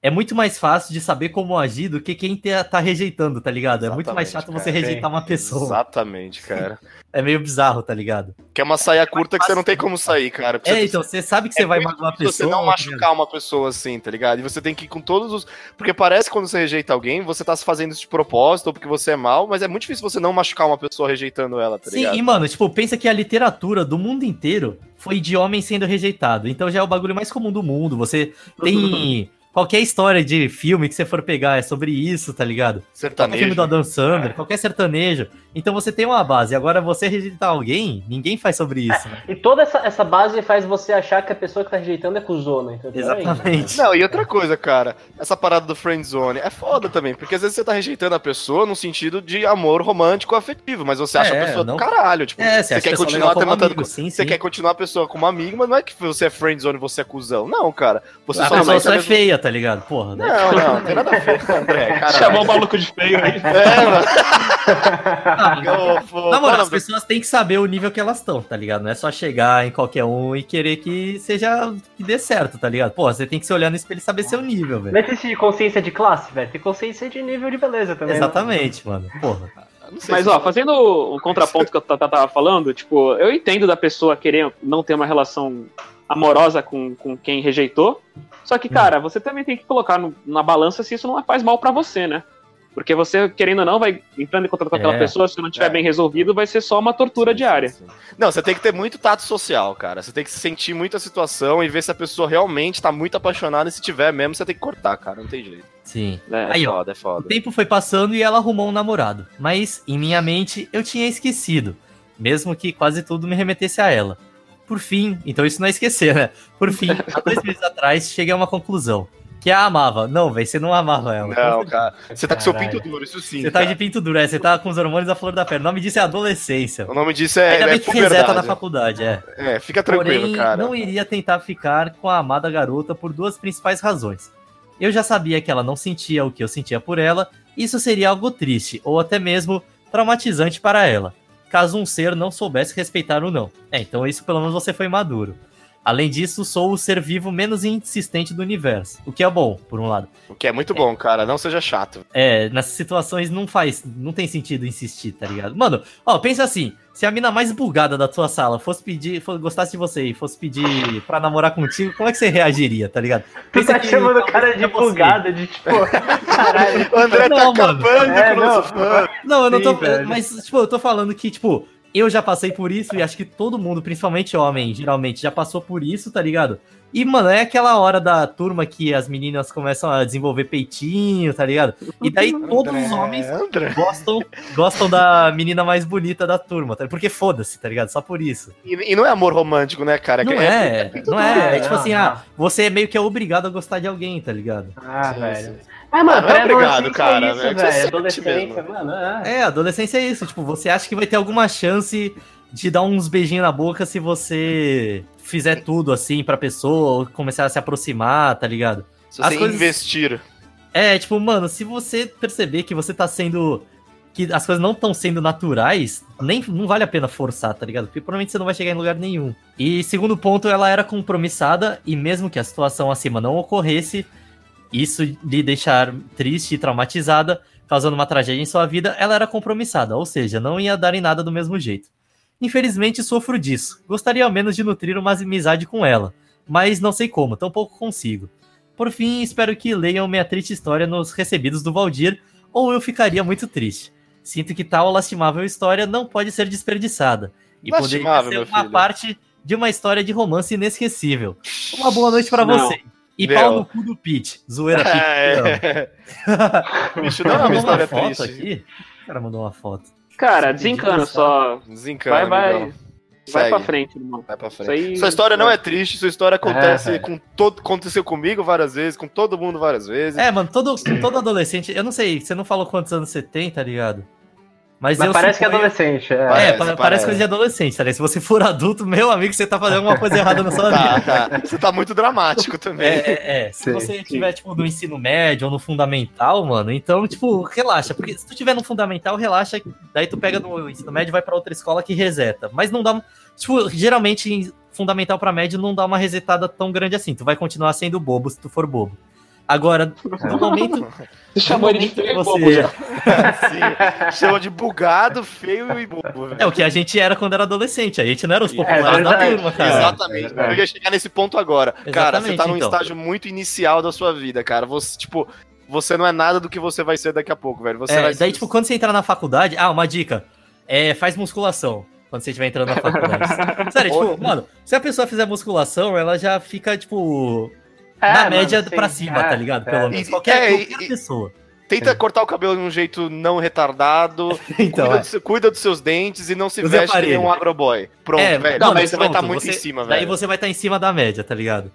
é muito mais fácil de saber como agir do que quem te- tá rejeitando, tá ligado? É muito mais chato Exatamente, você cara. rejeitar uma pessoa. Exatamente, cara. É meio bizarro, tá ligado? Que é uma saia curta que você não tem como sair, cara. É, você- então, você sabe que você é vai muito magoar a difícil pessoa. Você não tá machucar uma pessoa assim, tá ligado? E você tem que ir com todos os. Porque parece que quando você rejeita alguém, você tá se fazendo isso de propósito ou porque você é mal, mas é muito difícil você não machucar uma pessoa rejeitando ela, tá Sim, ligado? e mano, tipo, pensa que a literatura do mundo inteiro foi de homem sendo rejeitado. Então já é o bagulho mais comum do mundo. Você tem. <laughs> Qualquer história de filme que você for pegar é sobre isso, tá ligado? Qualquer Sertanejo. filme do Adam Sandler, qualquer sertanejo. Então você tem uma base. Agora você rejeitar alguém, ninguém faz sobre isso. né? E toda essa, essa base faz você achar que a pessoa que tá rejeitando é cuzona, entendeu? Exatamente. Não, e outra coisa, cara, essa parada do friend zone é foda também, porque às vezes você tá rejeitando a pessoa no sentido de amor romântico afetivo, mas você acha É, a pessoa não- do caralho, tipo, É, você você acha quer é continuar como tratando amigo, com- sim, você sim. quer continuar a pessoa como amigo, mas não é que você é friend zone e você é cuzão. Não, cara. Você A só pessoa só é feia, tá ligado? Porra, né? Não, não, não tem nada a ver, <laughs> André, caralho. Chamou o maluco de feio aí. É, mano. <laughs> Não, mano, as pessoas têm que saber o nível que elas estão, tá ligado? Não é só chegar em qualquer um e querer que seja que dê certo, tá ligado? Pô, você tem que se olhar no espelho e saber seu nível, velho. Não existe de consciência de classe, velho. Tem consciência de nível de beleza também. né? Exatamente, mano. Porra. Mas, se- ó, fazendo o contraponto que eu tava falando, tipo, eu entendo da pessoa querer não ter uma relação amorosa com, com quem rejeitou. Só que, cara, você também tem que colocar no- na balança se isso não faz mal pra você, né? Porque você, querendo ou não, vai entrando em contato com aquela É. pessoa, se não estiver É. bem resolvido, vai ser só uma tortura Sim, diária. sim, sim. Não, você tem que ter muito tato social, cara. Você tem que sentir muito a situação e ver se a pessoa realmente tá muito apaixonada. E se tiver mesmo, você tem que cortar, cara. Não tem jeito. Sim. Aí, É ó. foda, é O foda. tempo foi passando e ela arrumou um namorado. Mas, em minha mente, eu tinha esquecido. Mesmo que quase tudo me remetesse a ela. Por fim, então isso não é esquecer, né? Por fim, há dois meses atrás, cheguei a uma conclusão. Que a amava. Não, velho, você não amava ela. Não, cara. Você tá com seu pinto duro, isso sim. Você tá de pinto duro, é. Você tá com os hormônios da flor da pele. O nome disso é adolescência. O nome disso é, Ainda é bem que reseta na faculdade, é. É, fica tranquilo, Porém, cara. não iria tentar ficar com a amada garota por duas principais razões. Eu já sabia que ela não sentia o que eu sentia por ela, e isso seria algo triste, ou até mesmo traumatizante para ela, caso um ser não soubesse respeitar o não. É, então isso pelo menos você foi maduro. Além disso, sou o ser vivo menos insistente do universo, o que é bom, por um lado. O que é muito bom, cara. Não seja chato. É, nessas situações não faz, não tem sentido insistir, tá ligado? Mano, ó, pensa assim, se a mina mais bugada da tua sala fosse pedir, fosse, gostasse de você e fosse pedir pra namorar contigo, como é que você reagiria, tá ligado? Tu tá que chamando o cara de bugada, de tipo. <laughs> Caralho. O André Não, tá mano. acabando É, com o não. nosso fã. Não, eu não Sim, tô. velho. Mas, tipo, eu tô falando que, tipo, eu já passei por isso e acho que todo mundo, principalmente homem, geralmente, já passou por isso, tá ligado? E, mano, é aquela hora da turma que as meninas começam a desenvolver peitinho, tá ligado? E daí todos os homens André. gostam, gostam da menina mais bonita da turma, tá? Porque foda-se, tá ligado? Só por isso. E, e não é amor romântico, né, cara? Não que é, não é. É tipo assim, ah, você é meio que é obrigado a gostar de alguém, tá ligado? Ah, Sim, velho. sim. Ah, mano, Ah, é obrigado, pré-adolescência cara, É isso, né? Velho. sente Adolescência, mano. É. É, adolescência é isso. Tipo, você acha que vai ter alguma chance de dar uns beijinhos na boca se você fizer tudo assim pra pessoa ou começar a se aproximar, tá ligado? Se As você coisas- investir. É, tipo, mano, se você perceber que você tá sendo. que as coisas não estão sendo naturais, nem não vale a pena forçar, tá ligado? Porque provavelmente você não vai chegar em lugar nenhum. E segundo ponto, ela era compromissada e mesmo que a situação acima não ocorresse, isso lhe deixar triste e traumatizada, causando uma tragédia em sua vida, ela era compromissada, ou seja, não ia dar em nada do mesmo jeito. Infelizmente sofro disso. Gostaria ao menos de nutrir uma amizade com ela, mas não sei como, tampouco consigo. Por fim, espero que leiam minha triste história nos recebidos do Valdir ou eu ficaria muito triste. Sinto que tal lastimável história não pode ser desperdiçada. E poderia ser uma filho. parte de uma história de romance inesquecível. Uma boa noite Não. você. E Meu. pau no cu do Pete. Zoeira <laughs> Pete. te amo. É. <laughs> Bicho, é uma história foto triste. aqui. O cara mandou uma foto. Cara, desencana só. Desencana, Vai, vai. amigão. Vai Segue. pra frente, irmão. Vai pra frente. aí- Sua história não é triste, sua história acontece É, com todo. Aconteceu comigo várias vezes, com todo mundo várias vezes. É, mano, todo, todo adolescente. Eu não sei, você não falou quantos anos você tem, tá ligado? Mas, Mas eu parece que é suponho- adolescente. É. É, Parece, pa- parece, parece. coisa de adolescente, tá? Se você for adulto, meu amigo, você tá fazendo alguma coisa errada na sua vida. Tá, tá. Você tá muito dramático também. É, é, é. Se Sim, você tiver, tipo, no ensino médio ou no fundamental, mano, então, tipo, relaxa. Porque se tu tiver no fundamental, relaxa. Daí tu pega no ensino médio e vai pra outra escola que reseta. Mas não dá. Tipo, geralmente, fundamental pra médio não dá uma resetada tão grande assim. Tu vai continuar sendo bobo se tu for bobo. Agora, no momento. Você chamou ele de feio, você- bobo já. <laughs> Sim. Chama de bugado, feio e bobo. velho. É o que a gente era quando era adolescente. A gente não era os É populares da verdade. turma, cara. Exatamente. É. Eu ia chegar nesse ponto agora. cara, você Exatamente, tá num então. estágio muito inicial da sua vida, cara. Você, tipo, você não é nada do que você vai ser daqui a pouco, velho. Você É, vai daí, tipo, quando você entrar na faculdade. Ah, uma dica. É, faz musculação. Quando você estiver entrando na faculdade. <laughs> Sério, tipo, mano, se a pessoa fizer musculação, ela já fica, tipo, É, na mano, média sim. pra cima, É, tá ligado? é. Pelo menos. Qualquer, é, qualquer e- pessoa. Tenta cortar o cabelo de um jeito não retardado. <laughs> Então, cuida, é. do cuida dos seus dentes e não se Use veste que nem aparelho. um agroboy. Pronto, É, velho. não, Não, mas você vai estar pronto, muito você- em cima, Daí velho. você vai estar em cima da média, tá ligado?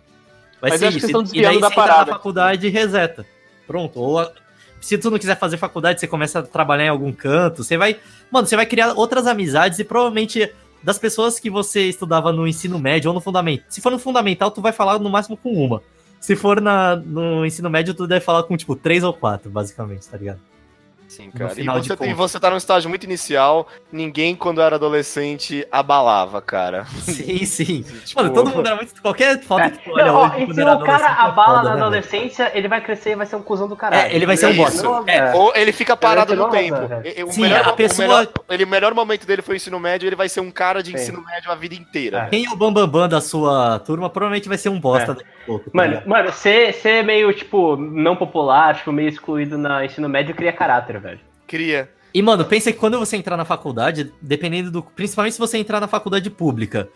Vai Mas ser isso. estão E daí da você entra parada. na faculdade e reseta. Pronto. Ou a- se tu não quiser fazer faculdade, você começa a trabalhar em algum canto. Você vai. Mano, você vai criar outras amizades e provavelmente das pessoas que você estudava no ensino médio ou no fundamental. Se for no fundamental, tu vai falar no máximo com uma. Se for na, no ensino médio, tu deve falar com, tipo, três ou quatro, basicamente, tá ligado? Sim, cara. E você, e você tá num estágio muito inicial. Ninguém, quando era adolescente, abalava, cara. <laughs> Sim, sim. <laughs> Tipo, Mano, todo mundo era muito. Qualquer foto que tu olha Não, ó, hoje. e se o cara é abala foda, na né, adolescência, ele vai crescer e vai ser um cuzão do caralho. É, ele vai ser um É bosta. É, Ou ele fica parado no tempo. O Sim, melhor, a o pessoa- melhor- ele, o melhor momento dele foi o ensino médio, ele vai ser um cara de Sim. ensino médio a vida inteira. É. Quem é o Bambambam da sua turma provavelmente vai ser um bosta É. daqui a pouco. tá Mano, mano, ser, ser meio, tipo, não popular, tipo, meio excluído na ensino médio cria caráter, velho. Cria. E, mano, pensa que quando você entrar na faculdade, dependendo do. Principalmente se você entrar na faculdade pública,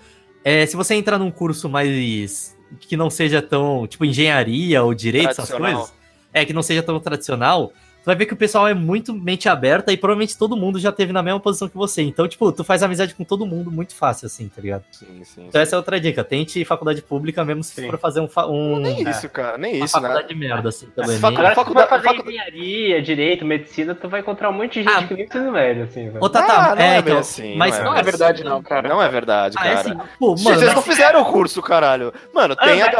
é, se você entrar num curso mais. que não seja tão. tipo, engenharia ou direito, essas coisas. É, que não seja tão tradicional. Tu vai ver que o pessoal é muito mente aberta e provavelmente todo mundo já teve na mesma posição que você. Então, tipo, tu faz amizade com todo mundo muito fácil, assim, tá ligado? Sim, sim. Então, essa é outra dica. Tente faculdade pública mesmo se Sim. for fazer um. fa- um Nem É. isso, cara. Nem isso, né? faculdade de merda, assim, também. Facu- Agora, se tu faculdade- vai fazer facu- engenharia, direito, medicina, tu vai encontrar um monte de gente Ah. que nem ensino médio, assim, velho. Ô, Tata, Ah, não é, é então, assim, mas não Não é verdade, não, cara. Não é verdade, Ah, é cara. assim, pô, Vocês mano, não mas- fizeram o curso, caralho. Mano, Ah, tem a.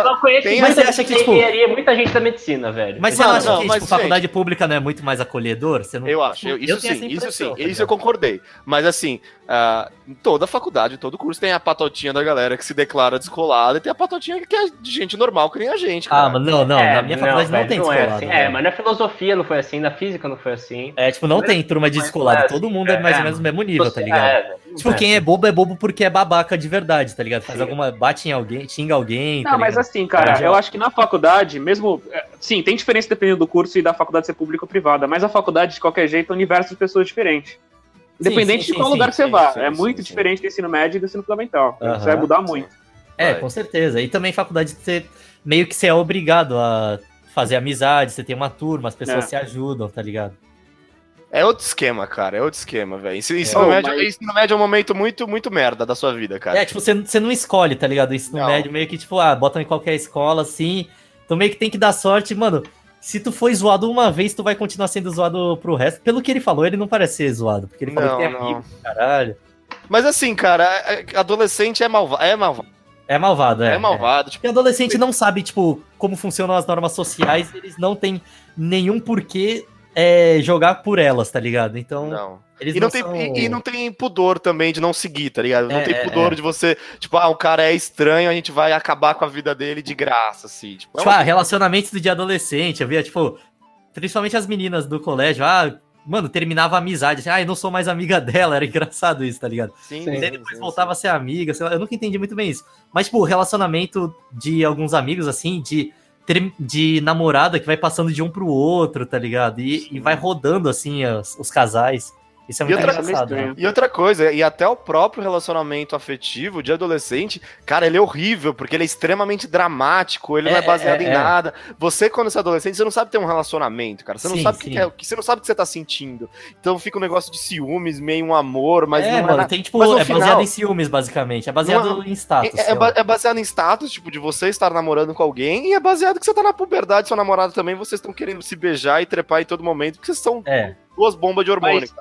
mas você acha que, tipo- engenharia, muita gente da medicina, velho. Mas você não acha não, que tipo, faculdade pública não é muito mais acolhedor? Você não... Eu acho, eu- isso essa sim, isso sim, isso eu concordei. Mas assim, ah, em toda faculdade, todo curso tem a patotinha da galera que se declara descolada e tem a patotinha que é de gente normal, que nem a gente, cara. Ah, mas não, não, É, na minha faculdade não, velho, tem é descolado. assim. velho. É, mas na filosofia não foi assim, na física não foi assim. É, tipo, não tem turma de Mas descolado, é todo assim, mundo é mais é, ou menos no mesmo nível, tá ligado? é, Tipo, é. quem é bobo é bobo porque é babaca de verdade, tá ligado? Faz Sim. alguma. bate em alguém, xinga alguém. Não, tá mas assim, cara, eu acho que na faculdade, mesmo. é, Sim, tem diferença dependendo do curso e da faculdade ser pública ou privada, mas a faculdade, de qualquer jeito, é um universo de pessoas diferentes. Independente sim, de qual sim, lugar que você sim, vá. sim, é sim, muito sim. diferente do ensino médio e do ensino fundamental. Isso vai mudar muito. É, Vai. com certeza. E também faculdade você meio que você é obrigado a fazer amizade, você tem uma turma, as pessoas É. se ajudam, tá ligado? É outro esquema, cara. É outro esquema, velho. Ensino, ensino, Ô, médio, mas- ensino médio é um momento muito, muito merda da sua vida, cara. É, tipo, você, você não escolhe, tá ligado? O ensino Não. médio meio que, tipo, ah, botam em qualquer escola, assim. Então meio que tem que dar sorte, mano. Se tu foi zoado uma vez, tu vai continuar sendo zoado pro resto. Pelo que ele falou, ele não parece ser zoado, porque ele falou Não, que tem não. amigo, caralho. Mas assim, cara, é- é- adolescente é malvado. É malvado. É malvado, é. É, malvado. Tipo, Porque adolescente não sabe, tipo, como funcionam as normas sociais, eles não têm nenhum porquê é, jogar por elas, tá ligado? Então, não. Eles E não, não, tem, são... e, e não tem pudor também de não seguir, tá ligado? Não É, tem é, pudor é. de você, tipo, ah, o cara é estranho, a gente vai acabar com a vida dele de graça, assim. Tipo, é Tipo, uma- ah, relacionamentos de adolescente, eu via, tipo, principalmente as meninas do colégio, ah, mano, terminava a amizade, assim, ah, eu não sou mais amiga dela, <laughs> era engraçado isso, tá ligado? sim, sim, E sim, depois sim, voltava a ser amiga, sei lá, eu nunca entendi muito bem isso. Mas, tipo, o relacionamento de alguns amigos, assim, de de namorada que vai passando de um pro outro, tá ligado? E, e vai rodando, assim, os, os casais. Isso é E muito outra- engraçado. né? E outra coisa, e até o próprio relacionamento afetivo de adolescente, cara, ele é horrível, porque ele é extremamente dramático, ele não é É, baseado é, em é. nada. Você, quando você é adolescente, você não sabe ter um relacionamento, cara. Você não Sim, sabe o que, é, o que você não sabe o que você tá sentindo. Então fica um negócio de ciúmes, meio um amor, mas é, não é mano, tem tipo, é final- baseado em ciúmes, basicamente. É baseado Não, em status. É, é é baseado em status, tipo, de você estar namorando com alguém, e é baseado que você tá na puberdade, seu namorado também, vocês estão querendo se beijar e trepar em todo momento, porque vocês são É. duas bombas de hormônio, Mas-.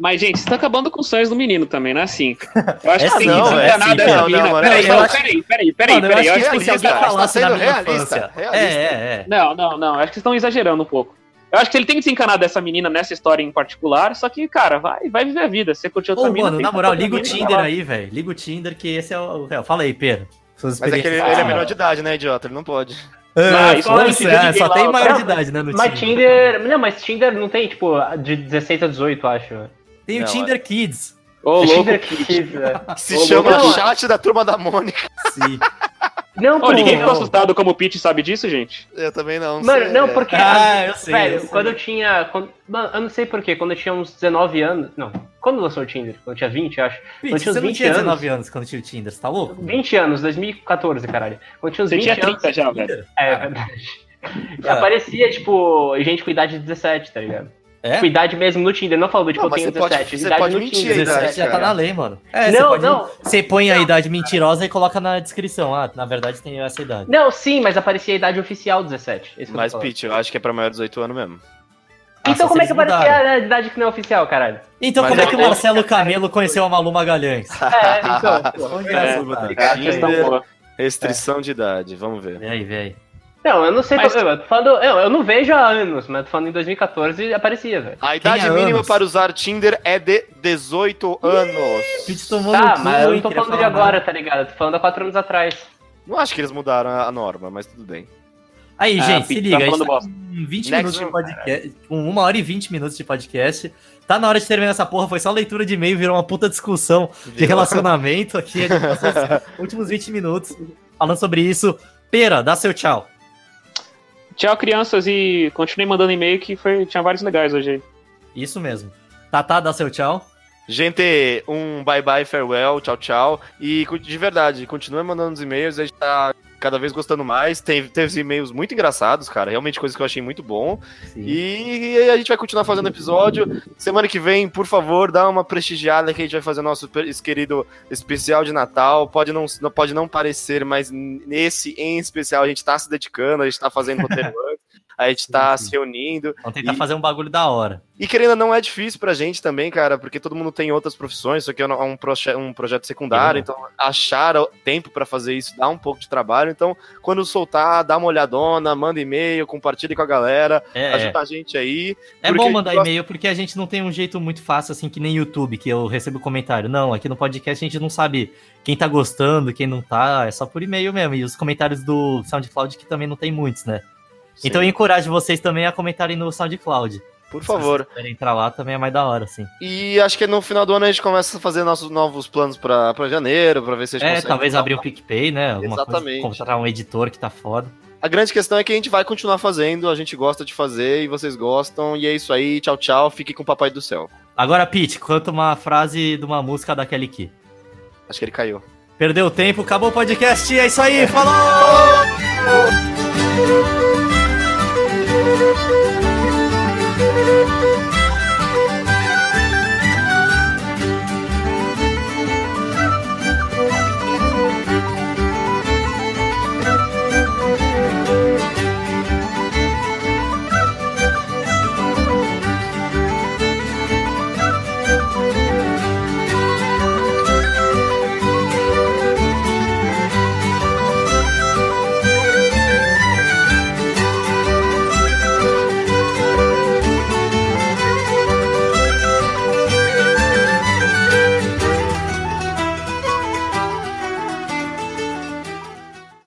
Mas, gente, vocês estão acabando com os sonhos do menino também, não é assim? Eu acho É que tem não, que é desencanar sim, dessa não, não, mano, Peraí, não, peraí, peraí, peraí, peraí. acho que Eu acho que se alguém realista, falasse tá da realista. É, é, é. Não, não, não. Acho que vocês estão exagerando um pouco. Eu acho que ele tem que desencanar dessa menina nessa história em particular, só que, cara, vai, vai viver a vida. Se você curtiu outra Ô, mina, mano, na moral, liga o Tinder lá. aí, velho. Liga o Tinder, que esse é o real. Fala aí, Pedro. Suas Mas é que ele, experiências. ele é menor de idade, né, idiota? Ele não pode. Ah, isso não é isso, é, só gay tem lá, maior de idade, né, no Mas Tinder. Não, mas Tinder não tem, tipo, de 16 a 18, acho. Tem o Não, Tinder Kids. Ô, louco. Tinder Kids, é. Se Ô, chama não, chat da turma da Mônica. Sim. Não, porque. ninguém ficou assustado como o Pete sabe disso, gente? Eu também não. Mano, sei. não, porque. Ah, eu sei, Velho, eu sei. quando eu tinha. Quando, mano, eu não sei porquê, quando eu tinha uns 19 anos. Não, quando lançou o Tinder? Quando eu tinha 20, eu acho. Pete, eu tinha uns você não 20 tinha anos. 19 anos quando tinha o Tinder, você tá louco? 20 anos, 2014, caralho. Quando eu tinha uns Você 20 tinha anos. 30 já, velho. É verdade. É. <laughs> Aparecia, tipo, gente com idade de 17, tá ligado? É? Tipo, idade mesmo no Tinder, não falando, tipo, Não, eu tenho você pode- 17. você idade pode no mentir Tinder. a idade, 17 já tá na lei, mano. É, Não, você pode. não. Você põe a idade mentirosa e coloca na descrição. Ah, na verdade tem essa idade. Não, sim, mas aparecia a idade oficial 17. Esse que eu tô Mas. Pete, eu acho que é pra maior de 18 anos mesmo. Ah, Então só como é que aparecia a idade que não é oficial, caralho? Então Mas como é que o Marcelo Camelo conheceu a Malu Magalhães? <laughs> É, então. pô. É É, É. Restrição de idade, vamos ver. Vem aí, vem aí. Não, eu não sei. Mas- Eu, tô falando, eu, eu não vejo há anos, mas tô falando em 2014 aparecia, velho. A idade é mínima anos? para usar Tinder é de 18 anos. Pete tomou Tá, no mas eu não tô falando de agora, tá ligado? Tô falando há 4 anos atrás. Não acho que eles mudaram a norma, mas tudo bem. Aí, Ah, gente, se Pete, liga, tá a gente falando tá bosta. com 20 Next minutos de podcast, com 1 hora e 20 minutos de podcast. Tá na hora de terminar essa porra, foi só leitura de e-mail, virou uma puta discussão de Virou. relacionamento aqui. A gente passou os <laughs> últimos 20 minutos falando sobre isso. Pera, dá seu tchau. Tchau, crianças, e continuei mandando e-mail que foi, tinha vários legais hoje aí. Isso mesmo. Tatá, dá seu tchau. Gente, um bye bye, farewell, tchau, tchau. E de verdade, continue mandando os e-mails, a gente tá cada vez gostando mais. Teve, teve e-mails muito engraçados, cara. Realmente coisas que eu achei muito bom. E a gente vai continuar fazendo episódio. Semana que vem, por favor, dá uma prestigiada que a gente vai fazer nosso querido especial de Natal. Pode não, pode não parecer, mas nesse em especial a gente tá se dedicando, a gente tá fazendo roteiro <laughs> a gente tá Sim, sim. se reunindo. Vamos tentar E- fazer um bagulho da hora. E querendo não é difícil pra gente também, cara, porque todo mundo tem outras profissões, isso aqui é um, proje- um projeto secundário, É. então achar tempo pra fazer isso dá um pouco de trabalho. Então, quando soltar, dá uma olhadona, manda e-mail, compartilhe com a galera, É, é. ajuda a gente aí. É bom mandar gosta- e-mail porque a gente não tem um jeito muito fácil assim que nem YouTube, que eu recebo comentário. Não, aqui no podcast a gente não sabe quem tá gostando, quem não tá, é só por e-mail mesmo. E os comentários do SoundCloud que também não tem muitos, né? Então eu Sim, encorajo vocês também a comentarem no SoundCloud. por Se favor. vocês quiserem entrar lá também é mais da hora, assim. E acho que no final do ano a gente começa a fazer nossos novos planos pra, pra janeiro, pra ver se a gente É, talvez abrir o PicPay, né? Alguma Exatamente. coisa, contratar um editor que tá foda. A grande questão é que a gente vai continuar fazendo, a gente gosta de fazer e vocês gostam. E é isso aí, tchau, tchau. Fique com o Papai do Céu. Agora, Pete, canta uma frase de uma música da Kelly Key. Acho que ele caiu. Perdeu o tempo, acabou o podcast, é isso aí, falou!